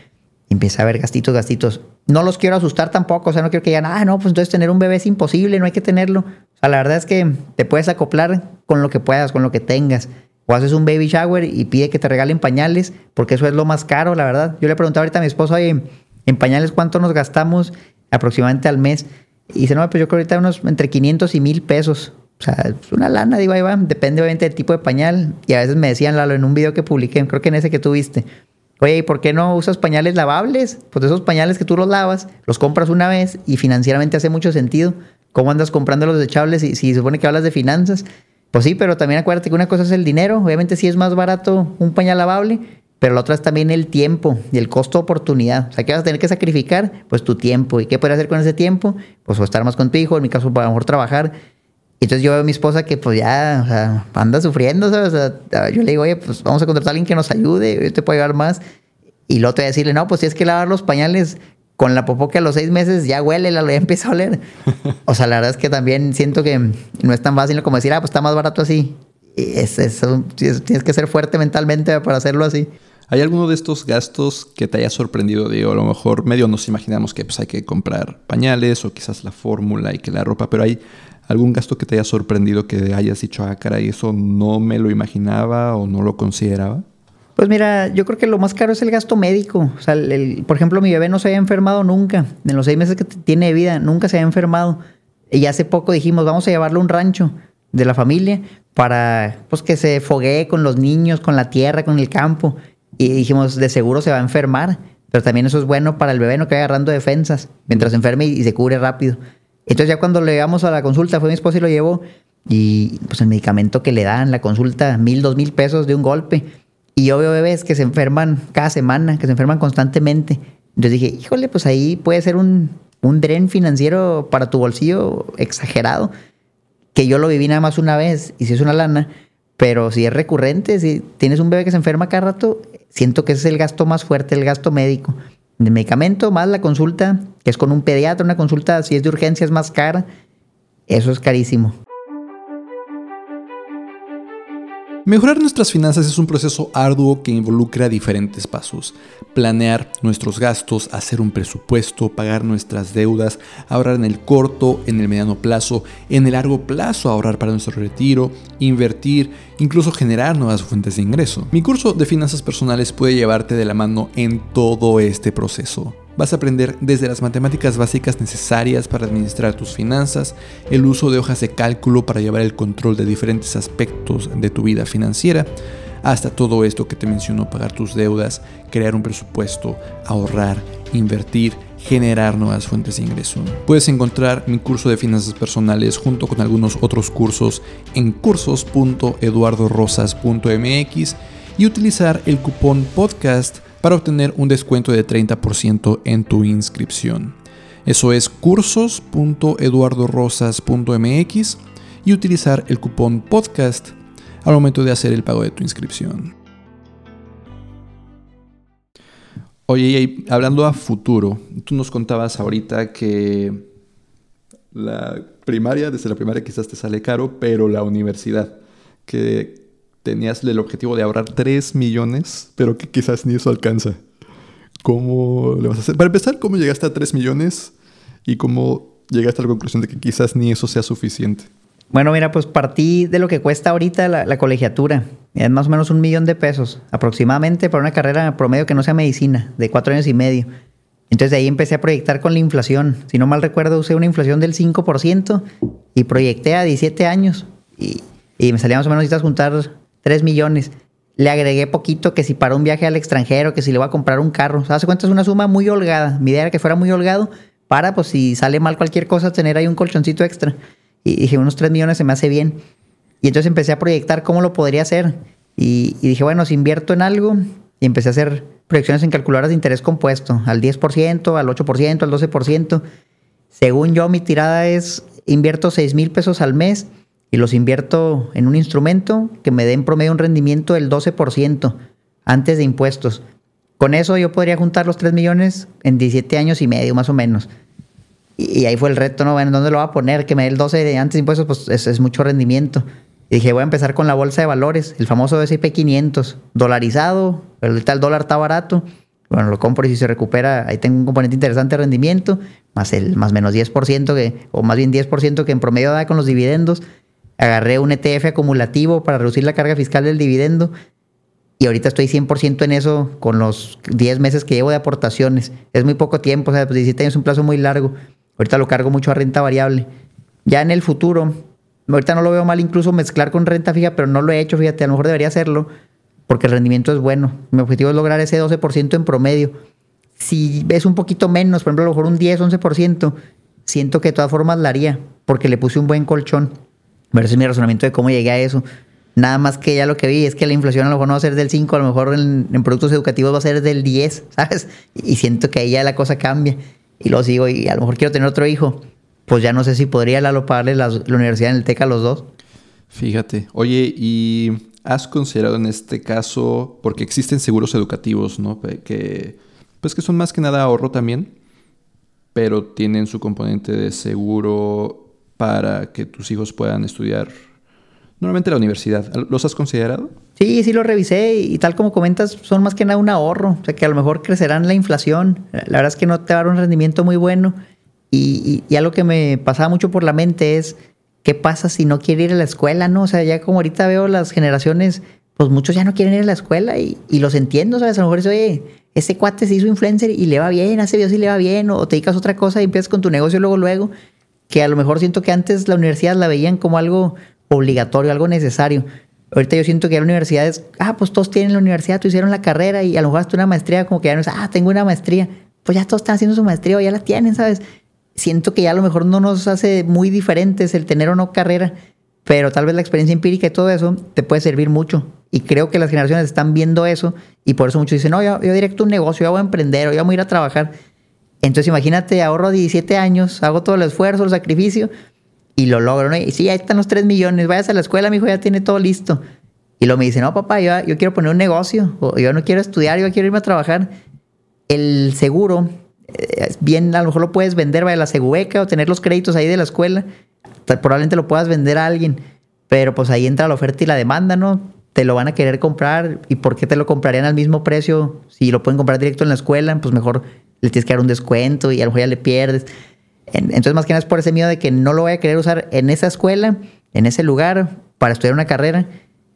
B: empieza a haber gastitos, gastitos. No los quiero asustar tampoco, o sea, no quiero que digan, ah, no, pues entonces tener un bebé es imposible, no hay que tenerlo. O sea, la verdad es que te puedes acoplar con lo que puedas, con lo que tengas. O haces un baby shower y pide que te regalen pañales, porque eso es lo más caro, la verdad. Yo le pregunté ahorita a mi esposo, oye, en pañales, ¿cuánto nos gastamos aproximadamente al mes? Y dice, no, pues yo creo ahorita unos entre 500 y 1000 pesos. O sea, es una lana, digo, ahí va. Depende obviamente del tipo de pañal. Y a veces me decían, Lalo, en un video que publiqué, creo que en ese que tuviste, oye, ¿y por qué no usas pañales lavables? Pues esos pañales que tú los lavas, los compras una vez y financieramente hace mucho sentido. ¿Cómo andas comprando los desechables si, si supone que hablas de finanzas? Pues sí, pero también acuérdate que una cosa es el dinero. Obviamente sí es más barato un pañal lavable, pero la otra es también el tiempo y el costo oportunidad. O sea, ¿qué vas a tener que sacrificar? Pues tu tiempo. ¿Y qué puedes hacer con ese tiempo? Pues o estar más con tu hijo, en mi caso, a lo mejor trabajar. Y entonces yo veo a mi esposa que pues ya o sea, anda sufriendo, ¿sabes? O sea, yo le digo, oye, pues vamos a contratar a alguien que nos ayude, yo te puedo ayudar más. Y luego te voy a decirle, no, pues si es que lavar los pañales con la popó que a los seis meses ya huele, la ya empieza a oler. O sea, la verdad es que también siento que no es tan fácil como decir, ah, pues está más barato así. Y es, tienes que ser fuerte mentalmente para hacerlo así.
A: ¿Hay alguno de estos gastos que te haya sorprendido? Digo, a lo mejor medio nos imaginamos que pues, hay que comprar pañales o quizás la fórmula y que la ropa, pero ¿hay algún gasto que te haya sorprendido que hayas dicho, ah, caray, eso no me lo imaginaba o no lo consideraba?
B: Pues mira, yo creo que lo más caro es el gasto médico. O sea, por ejemplo, mi bebé no se había enfermado nunca. En los seis meses que tiene de vida, nunca se había enfermado. Y hace poco dijimos, vamos a llevarlo a un rancho de la familia para pues, que se foguee con los niños, con la tierra, con el campo. Y dijimos, de seguro se va a enfermar, pero también eso es bueno para el bebé, no que vaya agarrando defensas mientras se enferme y, se cubre rápido. Entonces ya cuando le llegamos a la consulta, fue mi esposo y lo llevó, y pues el medicamento que le dan, la consulta, mil, dos mil pesos de un golpe. Y yo veo bebés que se enferman cada semana, que se enferman constantemente. Entonces dije, híjole, pues ahí puede ser un, un dren financiero para tu bolsillo exagerado, que yo lo viví nada más una vez, y si es una lana, pero si es recurrente, si tienes un bebé que se enferma cada rato, siento que ese es el gasto más fuerte, el gasto médico. El medicamento más la consulta, que es con un pediatra, una consulta si es de urgencia es más cara. eso es carísimo.
A: Mejorar nuestras finanzas es un proceso arduo que involucra diferentes pasos. Planear nuestros gastos, hacer un presupuesto, pagar nuestras deudas, ahorrar en el corto, en el mediano plazo, en el largo plazo ahorrar para nuestro retiro, invertir, incluso generar nuevas fuentes de ingreso. Mi curso de finanzas personales puede llevarte de la mano en todo este proceso. Vas a aprender desde las matemáticas básicas necesarias para administrar tus finanzas, el uso de hojas de cálculo para llevar el control de diferentes aspectos de tu vida financiera, hasta todo esto que te menciono, pagar tus deudas, crear un presupuesto, ahorrar, invertir, generar nuevas fuentes de ingreso. Puedes encontrar mi curso de finanzas personales junto con algunos otros cursos en cursos.eduardorosas.mx y utilizar el cupón podcast para obtener un descuento de 30% en tu inscripción. Eso es cursos.eduardorosas.mx y utilizar el cupón podcast al momento de hacer el pago de tu inscripción. Oye, hablando a futuro, tú nos contabas ahorita que la primaria, desde la primaria quizás te sale caro, pero la universidad, que tenías el objetivo de ahorrar 3 millones, pero que quizás ni eso alcanza. ¿Cómo le vas a hacer? Para empezar, ¿cómo llegaste a 3 millones y cómo llegaste a la conclusión de que quizás ni eso sea suficiente?
B: Bueno, mira, pues partí de lo que cuesta ahorita la, colegiatura. Es más o menos un millón de pesos aproximadamente para una carrera promedio que no sea medicina, de cuatro años y medio. Entonces de ahí empecé a proyectar con la inflación. Si no mal recuerdo, usé una inflación del 5% y proyecté a 17 años. Y, y me salía más o menos, necesitas juntar 3 millones. Le agregué poquito que si para un viaje al extranjero, que si le voy a comprar un carro. O sea, hace cuenta es una suma muy holgada. Mi idea era que fuera muy holgado para, pues si sale mal cualquier cosa, tener ahí un colchoncito extra. Y dije, unos 3 millones se me hace bien. Y entonces empecé a proyectar cómo lo podría hacer. Y, dije, bueno, si invierto en algo, y empecé a hacer proyecciones en calculadoras de interés compuesto, al 10%, al 8%, al 12%. Según yo, mi tirada es, invierto 6 mil pesos al mes y los invierto en un instrumento que me dé en promedio un rendimiento del 12% antes de impuestos. Con eso yo podría juntar los 3 millones en 17 años y medio, más o menos. Y, ahí fue el reto, ¿no? Bueno, ¿dónde lo va a poner? Que me dé el 12 de antes de impuestos, pues es, mucho rendimiento. Y dije, voy a empezar con la bolsa de valores, el famoso S&P 500, dolarizado, el tal dólar está barato. Bueno, lo compro y si se recupera, ahí tengo un componente interesante de rendimiento, más el más menos 10%, que, o más bien 10% que en promedio da con los dividendos agarré un ETF acumulativo para reducir la carga fiscal del dividendo y ahorita estoy 100% en eso con los 10 meses que llevo de aportaciones. Es muy poco tiempo, o sea, pues 17 años es un plazo muy largo. Ahorita lo cargo mucho a renta variable. Ya en el futuro, ahorita no lo veo mal incluso mezclar con renta fija, pero no lo he hecho, fíjate, a lo mejor debería hacerlo porque el rendimiento es bueno. Mi objetivo es lograr ese 12% en promedio. Si es un poquito menos, por ejemplo, a lo mejor un 10, 11%, siento que de todas formas la haría porque le puse un buen colchón. Pero ese es mi razonamiento de cómo llegué a eso. Nada más que ya lo que vi es que la inflación a lo mejor no va a ser del 5, a lo mejor en, productos educativos va a ser del 10, ¿sabes? Y siento que ahí ya la cosa cambia. Y lo sigo y a lo mejor quiero tener otro hijo. Pues ya no sé si podría Lalo pagarle la, la universidad en el TEC a los dos.
A: Fíjate. Oye, ¿y has considerado en este caso, porque existen seguros educativos, ¿no? Que, pues que son más que nada ahorro también, pero tienen su componente de seguro para que tus hijos puedan estudiar normalmente la universidad. ¿Los has considerado?
B: Sí, sí lo revisé y, tal como comentas, son más que nada un ahorro. O sea, que a lo mejor crecerán la inflación. La verdad es que no te va a dar un rendimiento muy bueno. Y, y, algo que me pasaba mucho por la mente es, ¿qué pasa si no quiere ir a la escuela? No, o sea, ya como ahorita veo las generaciones, pues muchos ya no quieren ir a la escuela y, y los entiendo, ¿sabes? A lo mejor es, oye, ese cuate se hizo influencer y le va bien, hace videos y le va bien, o te dedicas a otra cosa y empiezas con tu negocio luego, luego que a lo mejor siento que antes la universidad la veían como algo obligatorio, algo necesario. Ahorita yo siento que la universidad es, ah, pues todos tienen la universidad, tú hicieron la carrera y a lo mejor hasta una maestría, como que ya no es, ah, tengo una maestría. Pues ya todos están haciendo su maestría o ya la tienen, ¿sabes? Siento que ya a lo mejor no nos hace muy diferentes el tener o no carrera, pero tal vez la experiencia empírica y todo eso te puede servir mucho. Y creo que las generaciones están viendo eso y por eso muchos dicen, no, yo, yo directo un negocio, yo voy a emprender o yo voy a ir a trabajar. Entonces imagínate, ahorro 17 años, hago todo el esfuerzo, el sacrificio y lo logro, ¿no? Y sí, ahí están los 3 millones, vayas a la escuela, mi hijo ya tiene todo listo. Y luego me dice, no, papá, yo, quiero poner un negocio, o yo no quiero estudiar, yo quiero irme a trabajar. El seguro, eh, bien, a lo mejor lo puedes vender, vaya a la segubeca o tener los créditos ahí de la escuela. probablemente lo puedas vender a alguien, pero pues ahí entra la oferta y la demanda, ¿no? Te lo van a querer comprar y ¿por qué te lo comprarían al mismo precio? Si lo pueden comprar directo en la escuela, pues mejor le tienes que dar un descuento y a lo mejor ya le pierdes. Entonces, más que nada es por ese miedo de que no lo voy a querer usar en esa escuela, en ese lugar, para estudiar una carrera.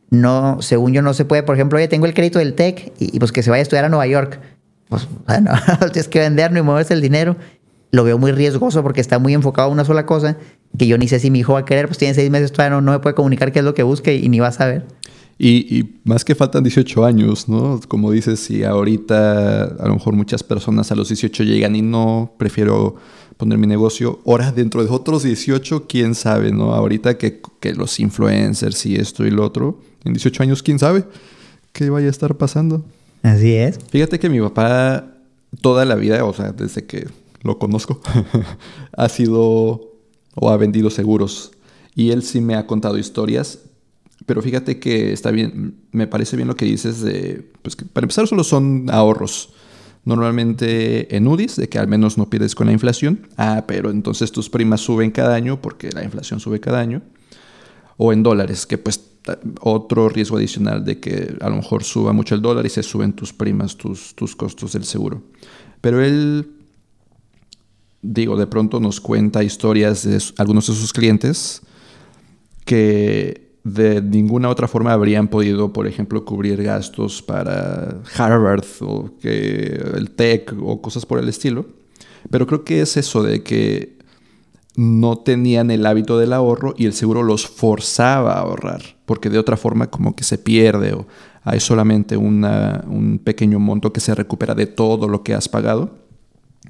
B: No, según yo, no se puede. Por ejemplo, oye, tengo el crédito del TEC y, pues que se vaya a estudiar a Nueva York. Pues, bueno, tienes que venderlo y moverse el dinero. Lo veo muy riesgoso porque está muy enfocado a una sola cosa que yo ni sé si mi hijo va a querer. Pues tiene seis meses, todavía no, me puede comunicar qué es lo que busque y ni va a saber.
A: Y, y, más que faltan 18 años, ¿no? Como dices, si ahorita a lo mejor muchas personas a los 18 llegan y no, prefiero poner mi negocio. Ahora, dentro de otros 18, quién sabe, ¿no? Ahorita que, que los influencers y esto y lo otro, en 18 años, quién sabe qué vaya a estar pasando.
B: Así es.
A: Fíjate que mi papá toda la vida, o sea, desde que lo conozco, ha sido o ha vendido seguros. Y él sí me ha contado historias. Pero fíjate que está bien, me parece bien lo que dices de, pues para empezar solo son ahorros normalmente en UDIs, de que al menos no pierdes con la inflación. Ah, pero entonces tus primas suben cada año porque la inflación sube cada año. O en dólares, que pues otro riesgo adicional de que a lo mejor suba mucho el dólar y se suben tus primas, tus, tus costos del seguro. Pero él, digo, de pronto nos cuenta historias de algunos de sus clientes que de ninguna otra forma habrían podido, por ejemplo, cubrir gastos para Harvard o el TEC o cosas por el estilo. Pero creo que es eso de que no tenían el hábito del ahorro y el seguro los forzaba a ahorrar, porque de otra forma como que se pierde o hay solamente un pequeño monto que se recupera de todo lo que has pagado.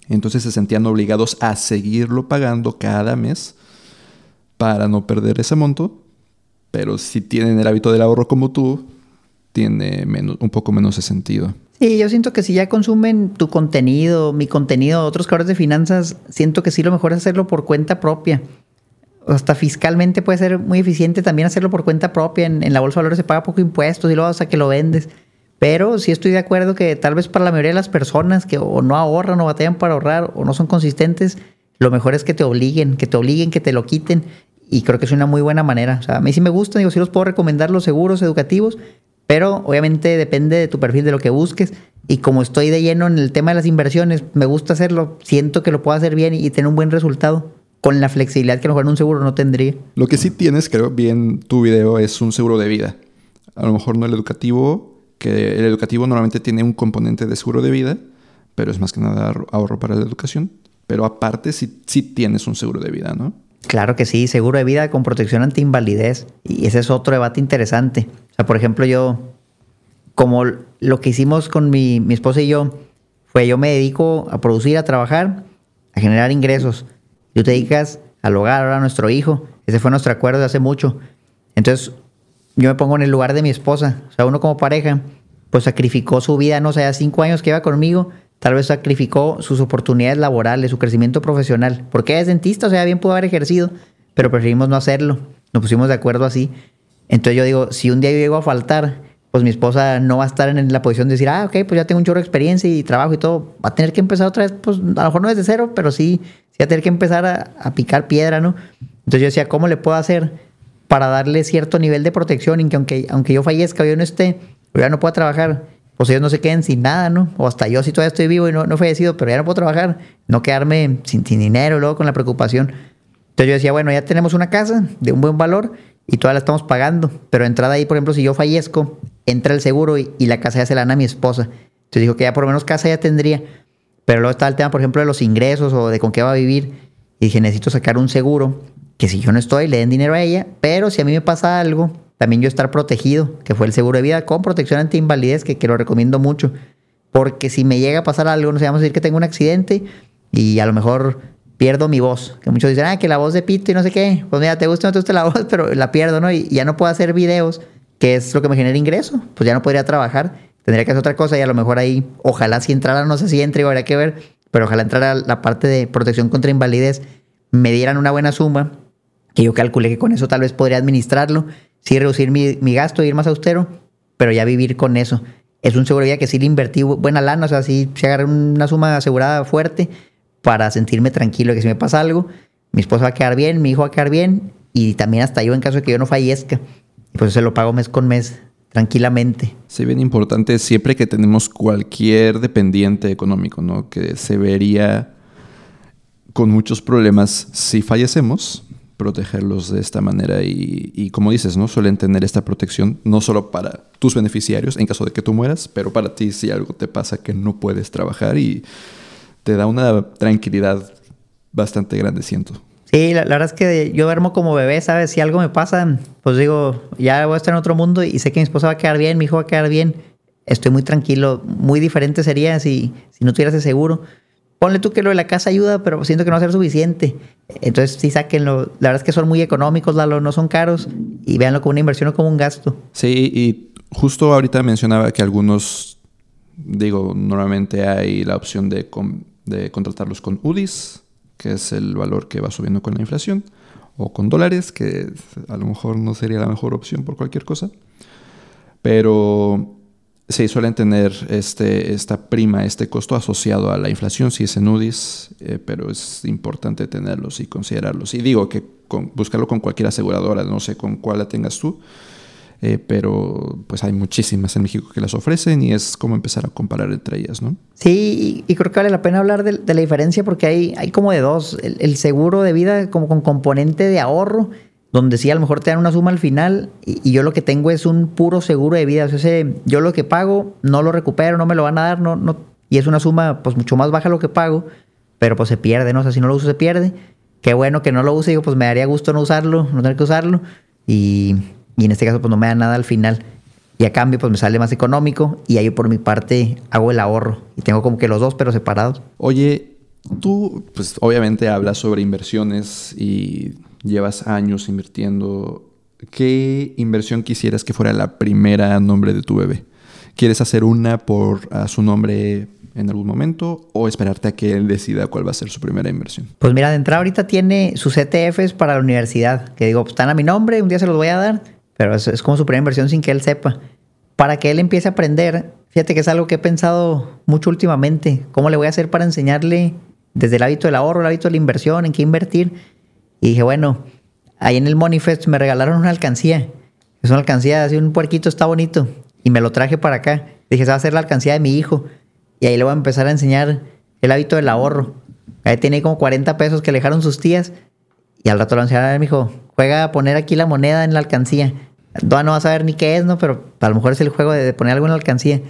A: Entonces se sentían obligados a seguirlo pagando cada mes para no perder ese monto pero si tienen el hábito del ahorro como tú, tiene menos, un poco menos de sentido.
B: Sí, yo siento que si ya consumen tu contenido, mi contenido, otros creadores de finanzas, siento que sí lo mejor es hacerlo por cuenta propia. Hasta fiscalmente puede ser muy eficiente también hacerlo por cuenta propia. En, la bolsa de valores se paga poco impuestos y luego hasta que lo vendes. Pero sí estoy de acuerdo que tal vez para la mayoría de las personas que o no ahorran o batallan para ahorrar o no son consistentes, lo mejor es que te obliguen, que te obliguen, que te lo quiten y creo que es una muy buena manera. O sea, a mí sí me gusta, digo, sí los puedo recomendar los seguros educativos, pero obviamente depende de tu perfil, de lo que busques. Y como estoy de lleno en el tema de las inversiones, me gusta hacerlo, siento que lo puedo hacer bien y tener un buen resultado con la flexibilidad que a lo mejor en un seguro no tendría.
A: Lo que sí tienes, creo, bien tu video es un seguro de vida. A lo mejor no el educativo, que el educativo normalmente tiene un componente de seguro de vida, pero es más que nada ahorro para la educación. Pero aparte sí, sí tienes un seguro de vida, ¿no?
B: Claro que sí, seguro de vida con protección ante invalidez. Y ese es otro debate interesante. O sea, por ejemplo, yo, como lo que hicimos con mi, mi esposa y yo, fue yo me dedico a producir, a trabajar, a generar ingresos. Tú te dedicas al hogar, a nuestro hijo. Ese fue nuestro acuerdo de hace mucho. Entonces, yo me pongo en el lugar de mi esposa. O sea, uno como pareja, pues sacrificó su vida, no sé, hace cinco años que iba conmigo Tal vez sacrificó sus oportunidades laborales, su crecimiento profesional. Porque es dentista, o sea, bien pudo haber ejercido, pero preferimos no hacerlo. Nos pusimos de acuerdo así. Entonces yo digo, si un día yo llego a faltar, pues mi esposa no va a estar en la posición de decir, ah, ok, pues ya tengo un chorro de experiencia y trabajo y todo. Va a tener que empezar otra vez, pues a lo mejor no desde cero, pero sí, sí va a tener que empezar a, picar piedra, ¿no? Entonces yo decía, ¿cómo le puedo hacer para darle cierto nivel de protección y que aunque, aunque yo fallezca o yo no esté, yo ya no pueda trabajar, pues ellos no se queden sin nada, ¿no? O hasta yo si todavía estoy vivo y no, no fallecido, pero ya no puedo trabajar, no quedarme sin, sin dinero, luego con la preocupación. Entonces yo decía, bueno, ya tenemos una casa de un buen valor y toda la estamos pagando, pero entrada ahí, por ejemplo, si yo fallezco, entra el seguro y, la casa ya se la dan a mi esposa. Entonces dijo que ya por lo menos casa ya tendría. Pero luego estaba el tema, por ejemplo, de los ingresos o de con qué va a vivir. Y dije, necesito sacar un seguro que si yo no estoy, le den dinero a ella, pero si a mí me pasa algo, también yo estar protegido, que fue el seguro de vida con protección anti invalidez, que, que lo recomiendo mucho. Porque si me llega a pasar algo, no sé, vamos a decir que tengo un accidente y a lo mejor pierdo mi voz. Que muchos dicen, ah, que la voz de pito y no sé qué. Pues mira, te gusta o no te gusta la voz, pero la pierdo, ¿no? Y ya no puedo hacer videos, que es lo que me genera ingreso. Pues ya no podría trabajar. Tendría que hacer otra cosa y a lo mejor ahí, ojalá si entrara, no sé si entre, habría que ver, pero ojalá entrara la parte de protección contra invalidez, me dieran una buena suma, que yo calculé que con eso tal vez podría administrarlo sí reducir mi, mi gasto, ir más austero, pero ya vivir con eso. Es un seguro de vida que sí le invertí buena lana, o sea, sí, se agarré una suma asegurada fuerte para sentirme tranquilo, que si me pasa algo, mi esposa va a quedar bien, mi hijo va a quedar bien y también hasta yo en caso de que yo no fallezca. Pues se lo pago mes con mes, tranquilamente.
A: Sí, bien importante siempre que tenemos cualquier dependiente económico, ¿no? Que se vería con muchos problemas si fallecemos, protegerlos de esta manera y, como dices, ¿no? Suelen tener esta protección no solo para tus beneficiarios en caso de que tú mueras, pero para ti si algo te pasa que no puedes trabajar y te da una tranquilidad bastante grande, siento.
B: Sí, la, verdad es que yo duermo como bebé, ¿sabes? Si algo me pasa, pues digo, ya voy a estar en otro mundo y sé que mi esposa va a quedar bien, mi hijo va a quedar bien. Estoy muy tranquilo. Muy diferente sería si, si no tuvieras ese seguro. Ponle tú que lo de la casa ayuda, pero siento que no va a ser suficiente. Entonces sí sáquenlo. La verdad es que son muy económicos, no son caros. Y véanlo como una inversión o como un gasto.
A: Sí, y justo ahorita mencionaba que algunos, digo, normalmente hay la opción de contratarlos con UDIs, que es el valor que va subiendo con la inflación, o con dólares, que a lo mejor no sería la mejor opción por cualquier cosa. Pero Sí, suelen tener este, esta prima, este costo asociado a la inflación, si es en UDIs, eh, pero es importante tenerlos y considerarlos. Y digo que con, buscarlo con cualquier aseguradora, no sé con cuál la tengas tú, eh, pero pues hay muchísimas en México que las ofrecen y es como empezar a comparar entre ellas, ¿no?
B: Sí, y, creo que vale la pena hablar de, la diferencia porque hay, hay como de dos, el seguro de vida como con componente de ahorro donde sí a lo mejor te dan una suma al final y, yo lo que tengo es un puro seguro de vida. O sea, yo lo que pago no lo recupero, no me lo van a dar, no, no, y es una suma pues mucho más baja lo que pago, pero pues se pierde, ¿no? O sea, si no lo uso se pierde. Qué bueno que no lo use, digo, pues me daría gusto no usarlo, no tener que usarlo. Y, y en este caso pues no me da nada al final. Y a cambio pues me sale más económico y ahí por mi parte hago el ahorro. Y tengo como que los dos pero separados.
A: Oye, tú pues obviamente hablas sobre inversiones y llevas años invirtiendo. ¿Qué inversión quisieras que fuera la primera nombre de tu bebé? ¿Quieres hacer una por su nombre en algún momento o esperarte a que él decida cuál va a ser su primera inversión?
B: Pues mira, de entrada ahorita tiene sus ETFs para la universidad, que digo, pues están a mi nombre, un día se los voy a dar, pero es, es como su primera inversión sin que él sepa. Para que él empiece a aprender, fíjate que es algo que he pensado mucho últimamente, cómo le voy a hacer para enseñarle desde el hábito del ahorro, el hábito de la inversión, en qué invertir y dije, bueno, ahí en el Moneyfest me regalaron una alcancía. Es una alcancía, así un puerquito, está bonito. Y me lo traje para acá. Dije, esa va a ser la alcancía de mi hijo. Y ahí le voy a empezar a enseñar el hábito del ahorro. Ahí tiene como 40 pesos que le dejaron sus tías. Y al rato lo enseñaron a mi hijo, juega a poner aquí la moneda en la alcancía. Todavía no va a saber ni qué es, ¿no? Pero a lo mejor es el juego de, poner algo en la alcancía.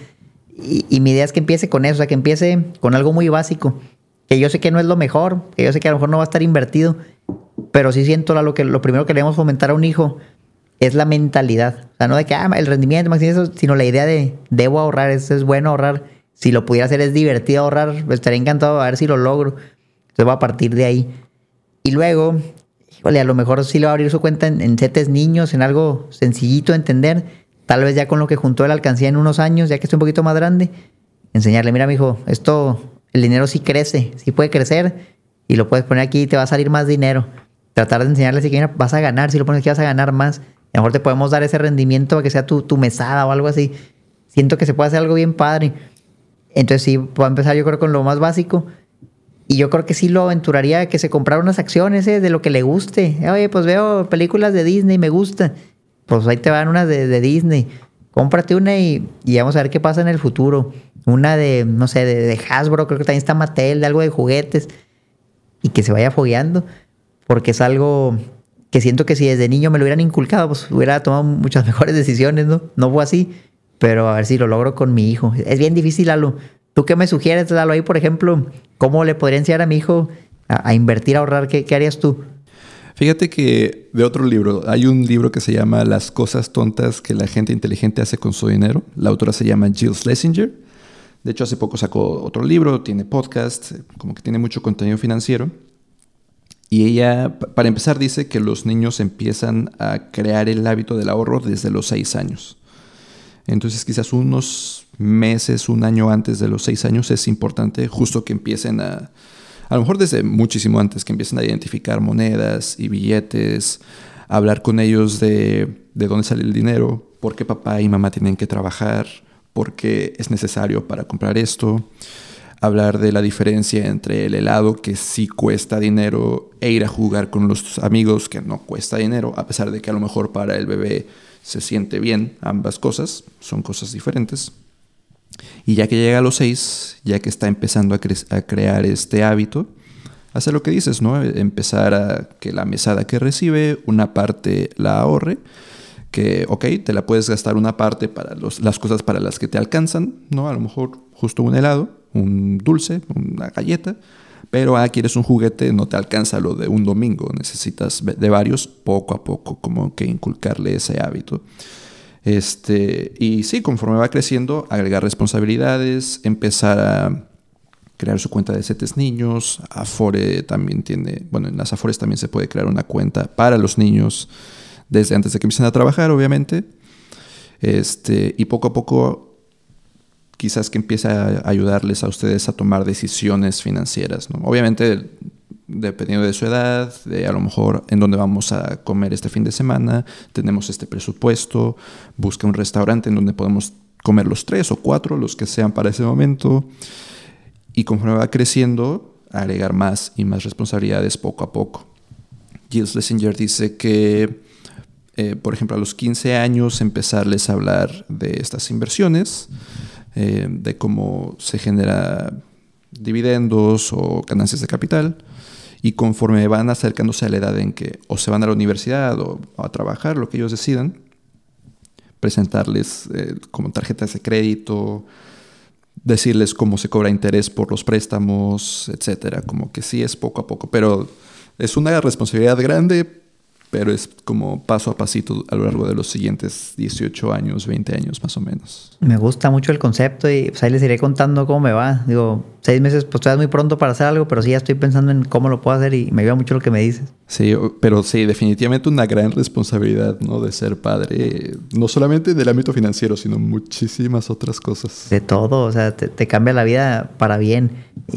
B: Y, y, mi idea es que empiece con eso, o sea, que empiece con algo muy básico. Que yo sé que no es lo mejor, que yo sé que a lo mejor no va a estar invertido, pero sí siento lo que lo primero que le debemos fomentar a un hijo es la mentalidad. O sea, no de que ah, el rendimiento, sino la idea de debo ahorrar, es, bueno ahorrar. Si lo pudiera hacer es divertido ahorrar, estaría encantado a ver si lo logro. Entonces va a partir de ahí. Y luego, híjole, a lo mejor sí le va a abrir su cuenta en, en CETES niños, en algo sencillito de entender. Tal vez ya con lo que juntó de la alcancía en unos años, ya que esté un poquito más grande, enseñarle, mira, mi hijo, esto, el dinero sí crece, sí puede crecer y lo puedes poner aquí y te va a salir más dinero. Tratar de enseñarles que vas a ganar, si lo pones aquí vas a ganar más. A lo mejor te podemos dar ese rendimiento para que sea tu, tu mesada o algo así. Siento que se puede hacer algo bien padre. Entonces sí, voy a empezar yo creo con lo más básico. Y yo creo que sí lo aventuraría que se comprara unas acciones eh, de lo que le guste. Oye, pues veo películas de Disney, me gusta. Pues ahí te van unas de, de Disney. Cómprate una y, y, vamos a ver qué pasa en el futuro. Una de, no sé, de, de Hasbro, creo que también está Mattel, de algo de juguetes y que se vaya fogueando, porque es algo que siento que si desde niño me lo hubieran inculcado, pues hubiera tomado muchas mejores decisiones, ¿no? No fue así, pero a ver si lo logro con mi hijo. Es bien difícil, Lalo. ¿Tú qué me sugieres, Lalo? Ahí, por ejemplo, ¿cómo le podría enseñar a mi hijo a, invertir, a ahorrar? ¿Qué, ¿Qué, harías tú?
A: Fíjate que de otro libro, hay un libro que se llama Las cosas tontas que la gente inteligente hace con su dinero. La autora se llama Jill Schlesinger. De hecho, hace poco sacó otro libro, tiene podcast, como que tiene mucho contenido financiero. Y ella, para empezar, dice que los niños empiezan a crear el hábito del ahorro desde los seis años. Entonces, quizás unos meses, un año antes de los seis años es importante justo que empiecen a, a lo mejor desde muchísimo antes, que empiecen a identificar monedas y billetes, hablar con ellos de, de dónde sale el dinero, por qué papá y mamá tienen que trabajar, porque es necesario para comprar esto. Hablar de la diferencia entre el helado que sí cuesta dinero e ir a jugar con los amigos que no cuesta dinero, a pesar de que a lo mejor para el bebé se siente bien ambas cosas, son cosas diferentes. Y ya que llega a los seis, ya que está empezando a, crear este hábito, hace lo que dices, ¿no? Empezar a que la mesada que recibe, una parte la ahorre, que, ok, te la puedes gastar una parte para las cosas para las que te alcanzan, ¿no? A lo mejor justo un helado, un dulce, una galleta, pero ah, quieres un juguete, no te alcanza lo de un domingo, necesitas de varios poco a poco, como que inculcarle ese hábito. Este, y sí, conforme va creciendo, agregar responsabilidades, empezar a crear su cuenta de CETES niños. Afore también tiene, bueno, en las Afores también se puede crear una cuenta para los niños desde antes de que empiecen a trabajar, obviamente. Este, y poco a poco quizás que empiece a ayudarles a ustedes a tomar decisiones financieras. Obviamente, dependiendo de su edad, de a lo mejor en dónde vamos a comer este fin de semana, tenemos este presupuesto, busca un restaurante en donde podemos comer los tres o cuatro, los que sean para ese momento, y conforme va creciendo, agregar más y más responsabilidades poco a poco. Gilles Lessinger dice que, eh, por ejemplo, a los 15 años empezarles a hablar de estas inversiones, eh, de cómo se genera dividendos o ganancias de capital. Y conforme van acercándose a la edad en que o se van a la universidad o, a trabajar, lo que ellos decidan, presentarles eh, como tarjetas de crédito, decirles cómo se cobra interés por los préstamos, etcétera. Como que sí es poco a poco, pero es una responsabilidad grande, pero es como paso a pasito a lo largo de los siguientes 18 años, 20 años más o menos.
B: Me gusta mucho el concepto y pues ahí les iré contando cómo me va. Digo, seis meses, pues todavía es muy pronto para hacer algo, pero sí ya estoy pensando en cómo lo puedo hacer y me ayuda mucho lo que me dices.
A: Sí, pero sí, definitivamente una gran responsabilidad, ¿no? De ser padre, no solamente del ámbito financiero, sino muchísimas otras cosas.
B: De todo, o sea, te, cambia la vida para bien.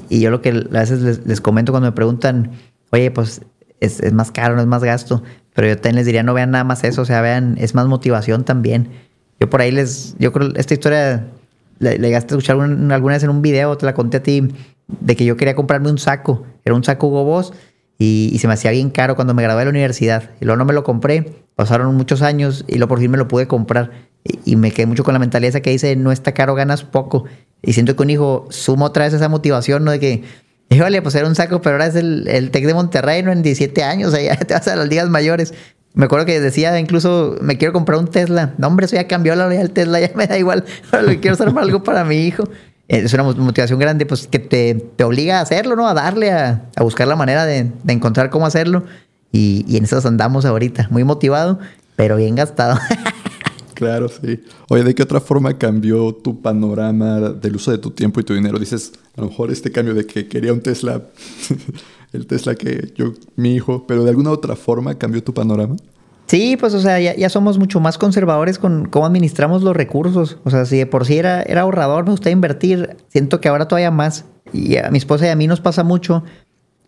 B: Y yo lo que a veces les, les comento cuando me preguntan, oye, pues es, es, más caro, no es más gasto. Pero yo también les diría, no vean nada más eso, o sea, vean, es más motivación también. Yo por ahí les, yo creo, esta historia le, le a escuchar alguna vez en un video, te la conté a ti, de que yo quería comprarme un saco, era un saco Hugo y, y, se me hacía bien caro cuando me gradué de la universidad. Y luego no me lo compré, pasaron muchos años y luego por fin me lo pude comprar. Y, me quedé mucho con la mentalidad esa que dice, no está caro, ganas poco. Y siento que un hijo suma otra vez esa motivación, ¿no? De que Híjole, pues era un saco, pero ahora es el, el TEC de Monterrey, ¿no? En 17 años, o ya te vas a las ligas mayores. Me acuerdo que decía incluso, me quiero comprar un Tesla. No, hombre, eso ya cambió la del Tesla, ya me da igual. Ahora lo quiero usar para algo para mi hijo. Es una motivación grande, pues que te, te obliga a hacerlo, ¿no? A darle, a, a buscar la manera de, de, encontrar cómo hacerlo. Y, y en esas andamos ahorita. Muy motivado, pero bien gastado.
A: Claro, sí. Oye, ¿de qué otra forma cambió tu panorama del uso de tu tiempo y tu dinero? Dices, a lo mejor este cambio de que quería un Tesla, el Tesla que yo, mi hijo, pero de alguna otra forma cambió tu panorama.
B: Sí, pues, o sea, ya, somos mucho más conservadores con cómo administramos los recursos. O sea, si de por sí era, era ahorrador, me gusta invertir, siento que ahora todavía más. Y a mi esposa y a mí nos pasa mucho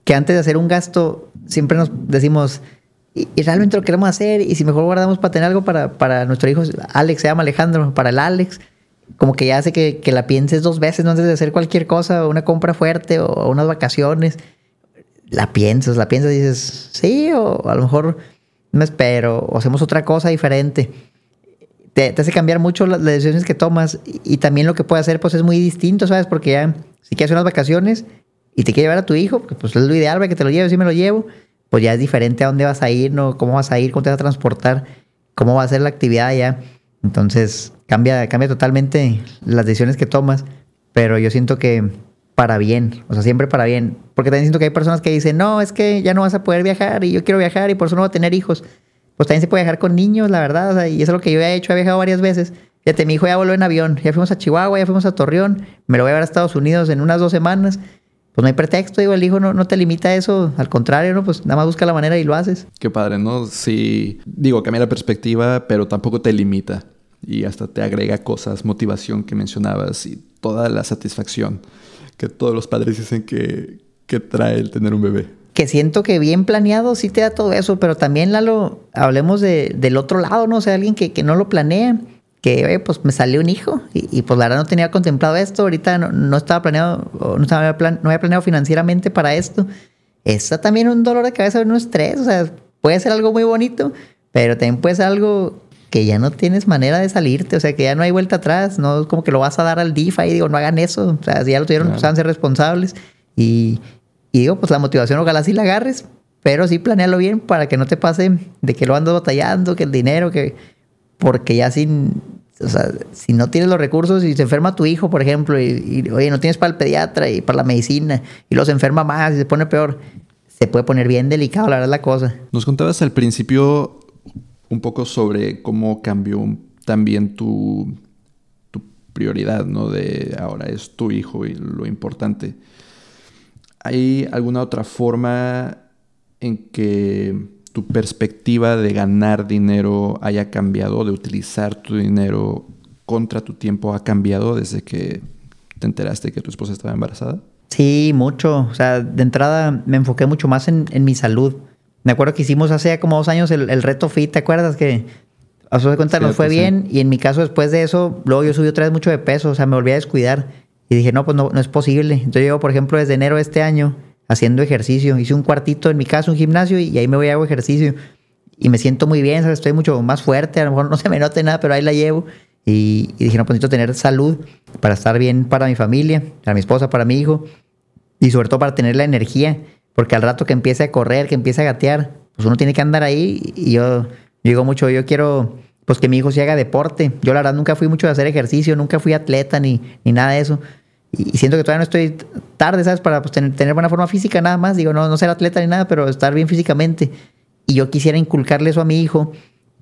B: que antes de hacer un gasto, siempre nos decimos, y, realmente lo queremos hacer y si mejor guardamos para tener algo para, para nuestro hijo, Alex se llama Alejandro, para el Alex, como que ya hace que, que la pienses dos veces ¿no? antes de hacer cualquier cosa, una compra fuerte o, unas vacaciones. La piensas, la piensas y dices, sí, o a lo mejor me espero, o hacemos otra cosa diferente. Te, te hace cambiar mucho las, decisiones que tomas y, también lo que puede hacer pues es muy distinto, ¿sabes? Porque ya, si quieres unas vacaciones y te quieres llevar a tu hijo, pues es lo ideal para que te lo lleves, y me lo llevo pues ya es diferente a dónde vas a ir, ¿no? Cómo vas a ir, cómo te vas a transportar, cómo va a ser la actividad ya. Entonces cambia, cambia totalmente las decisiones que tomas, pero yo siento que para bien, o sea, siempre para bien. Porque también siento que hay personas que dicen, no, es que ya no vas a poder viajar y yo quiero viajar y por eso no voy a tener hijos. Pues también se puede viajar con niños, la verdad, y eso es lo que yo he hecho, he viajado varias veces. Fíjate, mi hijo ya volvió en avión, ya fuimos a Chihuahua, ya fuimos a Torreón, me lo voy a ver a Estados Unidos en unas dos semanas pues no hay pretexto, digo, el hijo no, no te limita a eso, al contrario, ¿no? Pues nada más busca la manera y lo haces.
A: Qué padre, ¿no? Sí, digo, cambia la perspectiva, pero tampoco te limita y hasta te agrega cosas, motivación que mencionabas y toda la satisfacción que todos los padres dicen que, que trae el tener un bebé.
B: Que siento que bien planeado sí te da todo eso, pero también, Lalo, hablemos de, del otro lado, ¿no? O sea, alguien que, que no lo planea que pues me salió un hijo y, pues la verdad no tenía contemplado esto, ahorita no, estaba planeado, no, estaba plan, no había planeado financieramente para esto. Está también un dolor de cabeza, un estrés, o sea, puede ser algo muy bonito, pero también puede ser algo que ya no tienes manera de salirte, o sea, que ya no hay vuelta atrás, no es como que lo vas a dar al DIFA y digo, no hagan eso, o sea, si ya lo tuvieron, pues van a ser responsables y, y digo, pues la motivación ojalá sí la agarres, pero sí planealo bien para que no te pase de que lo andas batallando, que el dinero, que porque ya sin, o sea, si no tienes los recursos y se enferma tu hijo, por ejemplo, y, oye, no tienes para el pediatra y para la medicina, y los enferma más y se pone peor, se puede poner bien delicado, la verdad, la cosa.
A: Nos contabas al principio un poco sobre cómo cambió también tu, tu prioridad, ¿no? De ahora es tu hijo y lo importante. ¿Hay alguna otra forma en que tu perspectiva de ganar dinero haya cambiado, de utilizar tu dinero contra tu tiempo ha cambiado desde que te enteraste que tu esposa estaba embarazada?
B: Sí, mucho. O sea, de entrada me enfoqué mucho más en, mi salud. Me acuerdo que hicimos hace como dos años el, reto FIT, ¿te acuerdas? Que a su cuenta nos fue bien y en mi caso después de eso, luego yo subí otra vez mucho de peso, o sea, me volví a descuidar y dije, no, pues no, no es posible. Entonces yo, por ejemplo, desde enero de este año haciendo ejercicio. Hice un cuartito en mi casa, un gimnasio, y ahí me voy a hago ejercicio. Y me siento muy bien, estoy mucho más fuerte, a lo mejor no se me note nada, pero ahí la llevo. Y, dije, no, pues necesito tener salud para estar bien para mi familia, para mi esposa, para mi hijo, y sobre todo para tener la energía, porque al rato que empiece a correr, que empiece a gatear, pues uno tiene que andar ahí. Y yo, digo mucho, yo quiero pues que mi hijo se haga deporte. Yo la verdad nunca fui mucho de hacer ejercicio, nunca fui atleta ni, ni nada de eso y siento que todavía no estoy tarde, ¿sabes? Para pues, tener, buena forma física nada más. Digo, no, no ser atleta ni nada, pero estar bien físicamente. Y yo quisiera inculcarle eso a mi hijo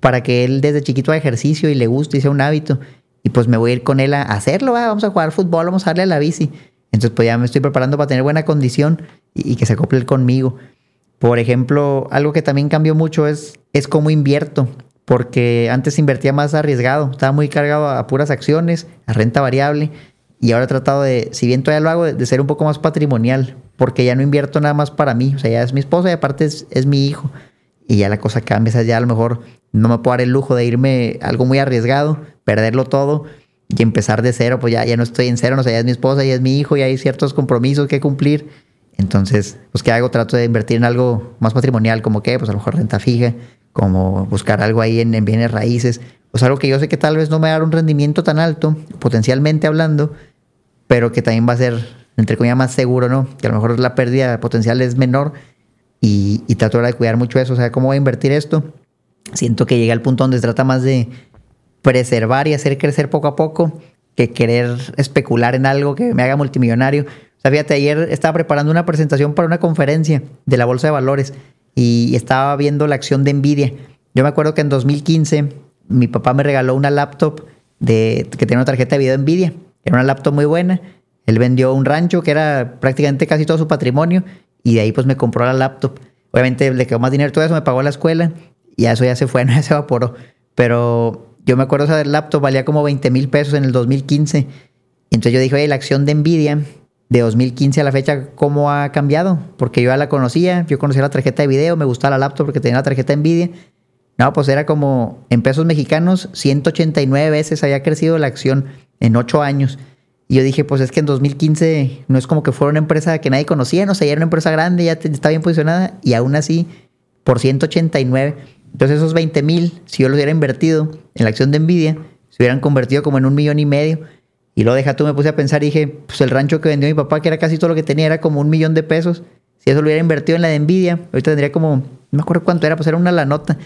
B: para que él desde chiquito haga ejercicio y le guste y un hábito. Y pues me voy a ir con él a hacerlo, vamos a jugar fútbol, vamos a darle a la bici. Entonces pues ya me estoy preparando para tener buena condición y, que se acople conmigo. Por ejemplo, algo que también cambió mucho es, es cómo invierto, porque antes invertía más arriesgado, estaba muy cargado a puras acciones, a renta variable y ahora he tratado de, si bien todavía lo hago, de, ser un poco más patrimonial, porque ya no invierto nada más para mí. O sea, ya es mi esposa y aparte es, mi hijo. Y ya la cosa cambia. O sea, ya a lo mejor no me puedo dar el lujo de irme algo muy arriesgado, perderlo todo y empezar de cero. Pues ya, ya no estoy en cero, no sé, ya es mi esposa, ya es mi hijo, y hay ciertos compromisos que cumplir. Entonces, pues, ¿qué hago? Trato de invertir en algo más patrimonial, como que, pues a lo mejor renta fija, como buscar algo ahí en, en bienes raíces. Pues algo que yo sé que tal vez no me va a dar un rendimiento tan alto, potencialmente hablando, pero que también va a ser, entre comillas, más seguro, ¿no? Que a lo mejor la pérdida potencial es menor y, y trato de cuidar mucho eso. O sea, ¿cómo voy a invertir esto? Siento que llega al punto donde se trata más de preservar y hacer crecer poco a poco que querer especular en algo que me haga multimillonario. O sea, fíjate, ayer estaba preparando una presentación para una conferencia de la Bolsa de Valores y estaba viendo la acción de Nvidia. Yo me acuerdo que en 2015 mi papá me regaló una laptop de, que tenía una tarjeta de video Nvidia era una laptop muy buena. Él vendió un rancho que era prácticamente casi todo su patrimonio y de ahí pues me compró la laptop. Obviamente le quedó más dinero todo eso, me pagó la escuela y eso ya se fue, no se evaporó. Pero yo me acuerdo esa laptop valía como 20 mil pesos en el 2015. Entonces yo dije, oye, la acción de Nvidia de 2015 a la fecha, ¿cómo ha cambiado? Porque yo ya la conocía, yo conocía la tarjeta de video, me gustaba la laptop porque tenía la tarjeta de Nvidia. No, pues era como en pesos mexicanos, 189 veces había crecido la acción en ocho años. Y yo dije, pues es que en 2015 no es como que fuera una empresa que nadie conocía, no sé, ya era una empresa grande, ya está bien posicionada y aún así por 189. Entonces esos 20 mil, si yo los hubiera invertido en la acción de Nvidia, se hubieran convertido como en un millón y medio. Y luego deja tú, me puse a pensar y dije, pues el rancho que vendió mi papá, que era casi todo lo que tenía, era como un millón de pesos. Si eso lo hubiera invertido en la de Nvidia, ahorita tendría como, no me acuerdo cuánto era, pues era una la nota.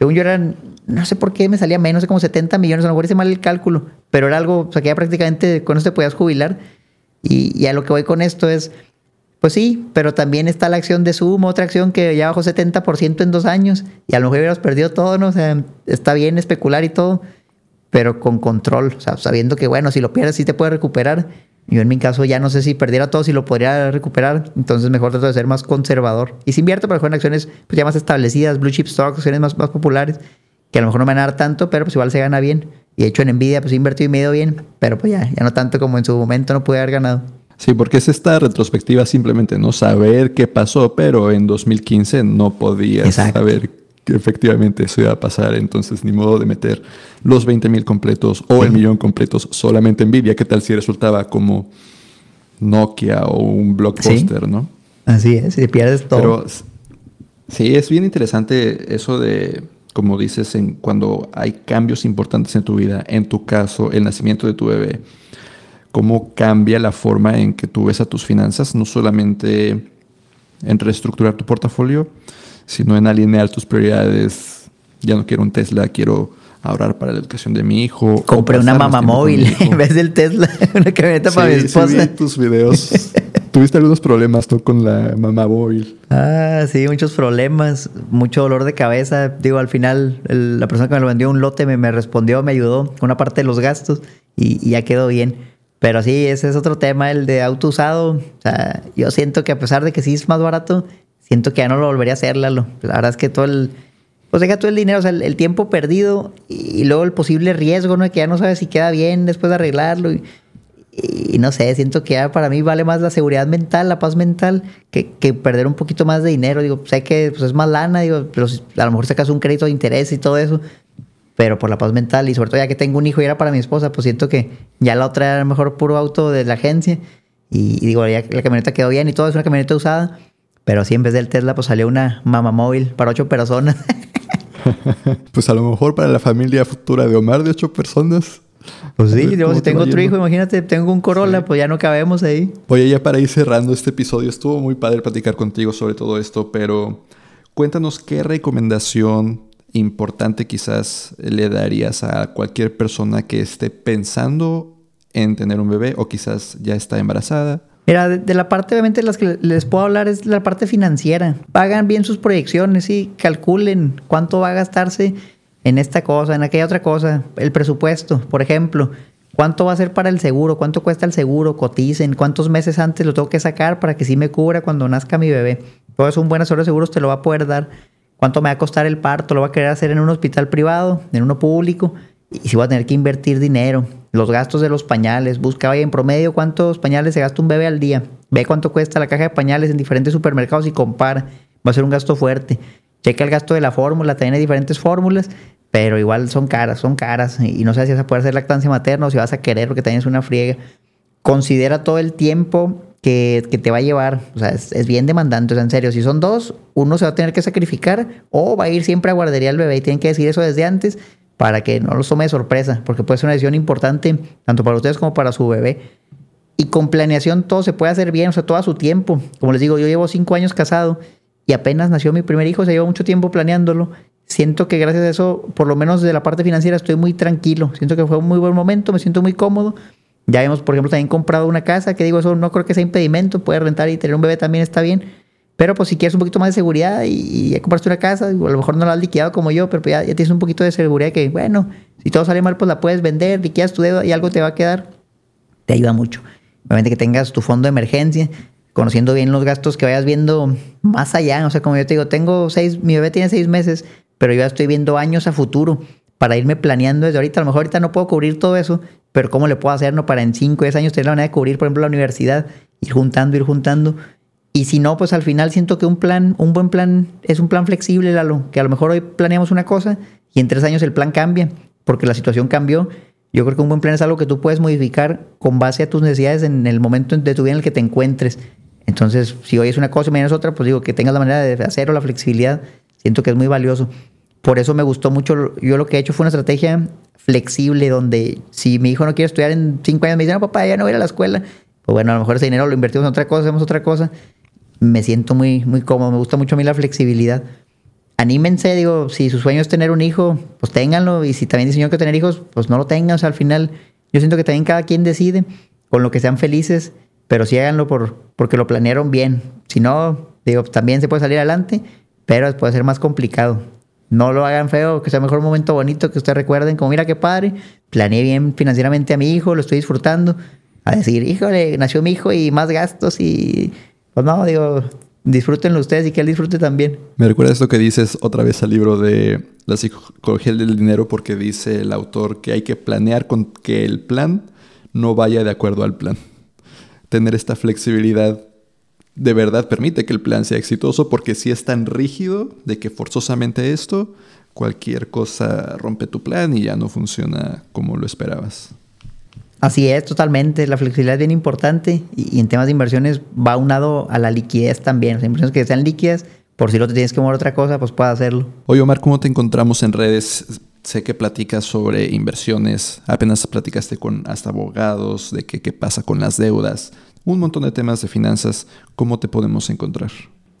B: Según yo eran no sé por qué me salía menos, como 70 millones, a lo mejor hice mal el cálculo, pero era algo, o sea, que ya prácticamente con eso te podías jubilar. Y, a lo que voy con esto es, pues sí, pero también está la acción de Zoom, otra acción que ya bajó 70% en dos años, y a lo mejor hubieras perdido todo, ¿no? O sea, está bien especular y todo, pero con control, o sea, sabiendo que, bueno, si lo pierdes sí te puedes recuperar. Yo en mi caso ya no sé si perdiera todo, si lo podría recuperar, entonces mejor trato de ser más conservador. Y si invierto, pero en acciones pues, ya más establecidas, blue chip stocks, acciones más, más populares, que a lo mejor no me van a dar tanto, pero pues igual se gana bien. Y hecho en Nvidia, pues he invertido y me he ido bien, pero pues ya, ya no tanto como en su momento no pude haber ganado.
A: Sí, porque es esta retrospectiva simplemente no saber qué pasó, pero en 2015 no podías saber que efectivamente eso iba a pasar, entonces ni modo de meter los 20 mil completos o el millón completos solamente en Nvidia. ¿Qué tal si resultaba como Nokia o un blockbuster, no?
B: Así es, si pierdes todo. Pero
A: sí, es bien interesante eso de, como dices, en cuando hay cambios importantes en tu vida, en tu caso, el nacimiento de tu bebé, cómo cambia la forma en que tú ves a tus finanzas, no solamente en reestructurar tu portafolio, sino en alinear tus prioridades. Ya no quiero un Tesla, quiero ahorrar para la educación de mi hijo.
B: Compré una mamá móvil en vez del Tesla, una camioneta para mi esposa.
A: Sí, tus videos. Tuviste algunos problemas tú con la mamá móvil.
B: Ah, sí, muchos problemas, mucho dolor de cabeza. Digo, al final la persona que me lo vendió un lote me, me respondió, me ayudó con una parte de los gastos y, y ya quedó bien. Pero sí, ese es otro tema, el de auto usado. O sea, yo siento que a pesar de que sí es más barato, siento que ya no lo volvería a hacer, Lalo. La verdad es que todo el... Pues deja todo el dinero, o sea, el, tiempo perdido y, luego el posible riesgo, ¿no? Que ya no sabes si queda bien después de arreglarlo. Y, no sé, siento que ya para mí vale más la seguridad mental, la paz mental, que, que perder un poquito más de dinero. Digo, sé que pues, es más lana, digo, pero a lo mejor sacas un crédito de interés y todo eso, pero por la paz mental y sobre todo ya que tengo un hijo y era para mi esposa, pues siento que ya la otra era mejor puro auto de la agencia. Y, digo, ya la camioneta quedó bien y todo, es una camioneta usada. Pero sí, en vez del Tesla, pues salió una mama móvil para ocho personas.
A: pues a lo mejor para la familia futura de Omar de ocho personas.
B: Pues sí, si tengo otro hijo, imagínate, tengo un Corolla, pues ya no cabemos ahí.
A: Oye, ya para ir cerrando este episodio, estuvo muy padre platicar contigo sobre todo esto, pero cuéntanos qué recomendación importante quizás le darías a cualquier persona que esté pensando en tener un bebé o quizás ya está embarazada
B: Mira, de, la parte obviamente de las que les puedo hablar es la parte financiera. Pagan bien sus proyecciones y calculen cuánto va a gastarse en esta cosa, en aquella otra cosa. El presupuesto, por ejemplo. ¿Cuánto va a ser para el seguro? ¿Cuánto cuesta el seguro? Coticen. ¿Cuántos meses antes lo tengo que sacar para que sí me cubra cuando nazca mi bebé? Todo eso un buen asesor de seguros te lo va a poder dar. ¿Cuánto me va a costar el parto? ¿Lo va a querer hacer en un hospital privado? ¿En uno público? Y si voy a tener que invertir dinero los gastos de los pañales, busca en promedio cuántos pañales se gasta un bebé al día, ve cuánto cuesta la caja de pañales en diferentes supermercados y compara, va a ser un gasto fuerte. Checa el gasto de la fórmula, también hay diferentes fórmulas, pero igual son caras, son caras. Y no sé si vas a poder hacer lactancia materna o si vas a querer porque también es una friega. Considera todo el tiempo que, te va a llevar, o sea, es, bien demandante, o en serio, si son dos, uno se va a tener que sacrificar o va a ir siempre a guardería al bebé. Y tienen que decir eso desde antes para que no los tome de sorpresa, porque puede ser una decisión importante tanto para ustedes como para su bebé. Y con planeación todo se puede hacer bien, o sea, todo a su tiempo. Como les digo, yo llevo cinco años casado y apenas nació mi primer hijo, se lleva mucho tiempo planeándolo. Siento que gracias a eso, por lo menos de la parte financiera, estoy muy tranquilo. Siento que fue un muy buen momento, me siento muy cómodo. Ya hemos, por ejemplo, también comprado una casa, que digo, eso no creo que sea impedimento, puede rentar y tener un bebé también está bien. Pero pues si quieres un poquito más de seguridad y, ya compraste una casa, a lo mejor no la has liquidado como yo, pero pues, ya, tienes un poquito de seguridad que, bueno, si todo sale mal, pues la puedes vender, liquidas tu dedo y algo te va a quedar, te ayuda mucho. Obviamente que tengas tu fondo de emergencia, conociendo bien los gastos, que vayas viendo más allá. O sea, como yo te digo, tengo seis, mi bebé tiene seis meses, pero yo ya estoy viendo años a futuro para irme planeando desde ahorita. A lo mejor ahorita no puedo cubrir todo eso, pero ¿cómo le puedo hacer no para en cinco, diez años tener la manera de cubrir, por ejemplo, la universidad, ir juntando, ir juntando y si no, pues al final siento que un plan, un buen plan es un plan flexible, Lalo, que a lo mejor hoy planeamos una cosa y en tres años el plan cambia porque la situación cambió. Yo creo que un buen plan es algo que tú puedes modificar con base a tus necesidades en el momento de tu vida en el que te encuentres. Entonces, si hoy es una cosa y mañana es otra, pues digo que tengas la manera de hacerlo, la flexibilidad, siento que es muy valioso. Por eso me gustó mucho, yo lo que he hecho fue una estrategia flexible donde si mi hijo no quiere estudiar en cinco años, me dice, no, papá, ya no voy a ir a la escuela. Pues bueno, a lo mejor ese dinero lo invertimos en otra cosa, hacemos otra cosa me siento muy, muy cómodo. Me gusta mucho a mí la flexibilidad. Anímense, digo, si su sueño es tener un hijo, pues ténganlo. Y si también diseñó que tener hijos, pues no lo tengan. O sea, al final, yo siento que también cada quien decide con lo que sean felices, pero sí háganlo por, porque lo planearon bien. Si no, digo, también se puede salir adelante, pero puede ser más complicado. No lo hagan feo, que sea mejor un momento bonito que ustedes recuerden, como mira qué padre, planeé bien financieramente a mi hijo, lo estoy disfrutando. A decir, híjole, nació mi hijo y más gastos y pues no, digo, disfrútenlo ustedes y que él disfrute también.
A: Me recuerda esto que dices otra vez al libro de La psicología del dinero porque dice el autor que hay que planear con que el plan no vaya de acuerdo al plan. Tener esta flexibilidad de verdad permite que el plan sea exitoso, porque si es tan rígido de que forzosamente esto, cualquier cosa rompe tu plan y ya no funciona como lo esperabas.
B: Así es, totalmente. La flexibilidad es bien importante y, en temas de inversiones va unado a la liquidez también. O inversiones que sean líquidas, por si no te tienes que mover otra cosa, pues puedes hacerlo.
A: Oye, Omar, ¿cómo te encontramos en redes? Sé que platicas sobre inversiones, apenas platicaste con hasta abogados, de qué, qué pasa con las deudas, un montón de temas de finanzas. ¿Cómo te podemos encontrar?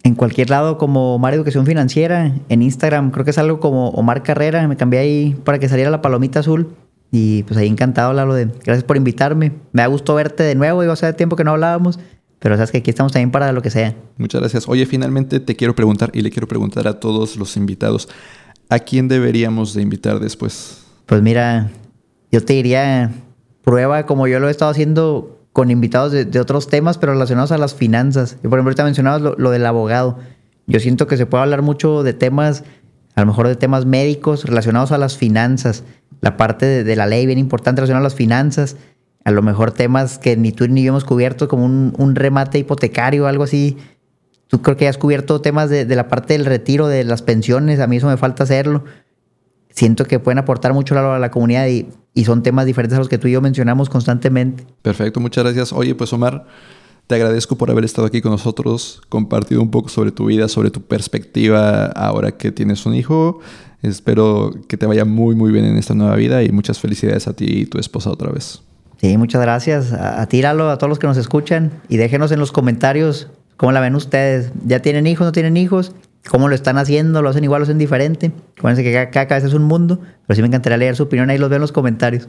B: En cualquier lado como Omar Educación Financiera, en Instagram creo que es algo como Omar Carrera, me cambié ahí para que saliera la palomita azul. Y pues ahí encantado, Lalo, de gracias por invitarme. Me da gusto verte de nuevo, digo, hace tiempo que no hablábamos, pero sabes que aquí estamos también para lo que sea.
A: Muchas gracias. Oye, finalmente te quiero preguntar y le quiero preguntar a todos los invitados, ¿a quién deberíamos de invitar después?
B: Pues mira, yo te diría, prueba como yo lo he estado haciendo con invitados de, otros temas, pero relacionados a las finanzas. Yo, por ejemplo, ahorita mencionabas lo, lo del abogado. Yo siento que se puede hablar mucho de temas, a lo mejor de temas médicos relacionados a las finanzas la parte de, la ley bien importante relacionada a las finanzas, a lo mejor temas que ni tú ni yo hemos cubierto, como un, remate hipotecario o algo así. Tú creo que has cubierto temas de, la parte del retiro, de las pensiones, a mí eso me falta hacerlo. Siento que pueden aportar mucho a la, comunidad y, y son temas diferentes a los que tú y yo mencionamos constantemente.
A: Perfecto, muchas gracias. Oye, pues Omar, te agradezco por haber estado aquí con nosotros, compartido un poco sobre tu vida, sobre tu perspectiva ahora que tienes un hijo. Espero que te vaya muy, muy bien en esta nueva vida y muchas felicidades a ti y tu esposa otra vez.
B: Sí, muchas gracias. A, ti, a todos los que nos escuchan y déjenos en los comentarios cómo la ven ustedes. ¿Ya tienen hijos, no tienen hijos? ¿Cómo lo están haciendo? ¿Lo hacen igual, lo hacen diferente? Acuérdense que cada, cada cabeza es un mundo, pero sí me encantaría leer su opinión ahí los veo en los comentarios.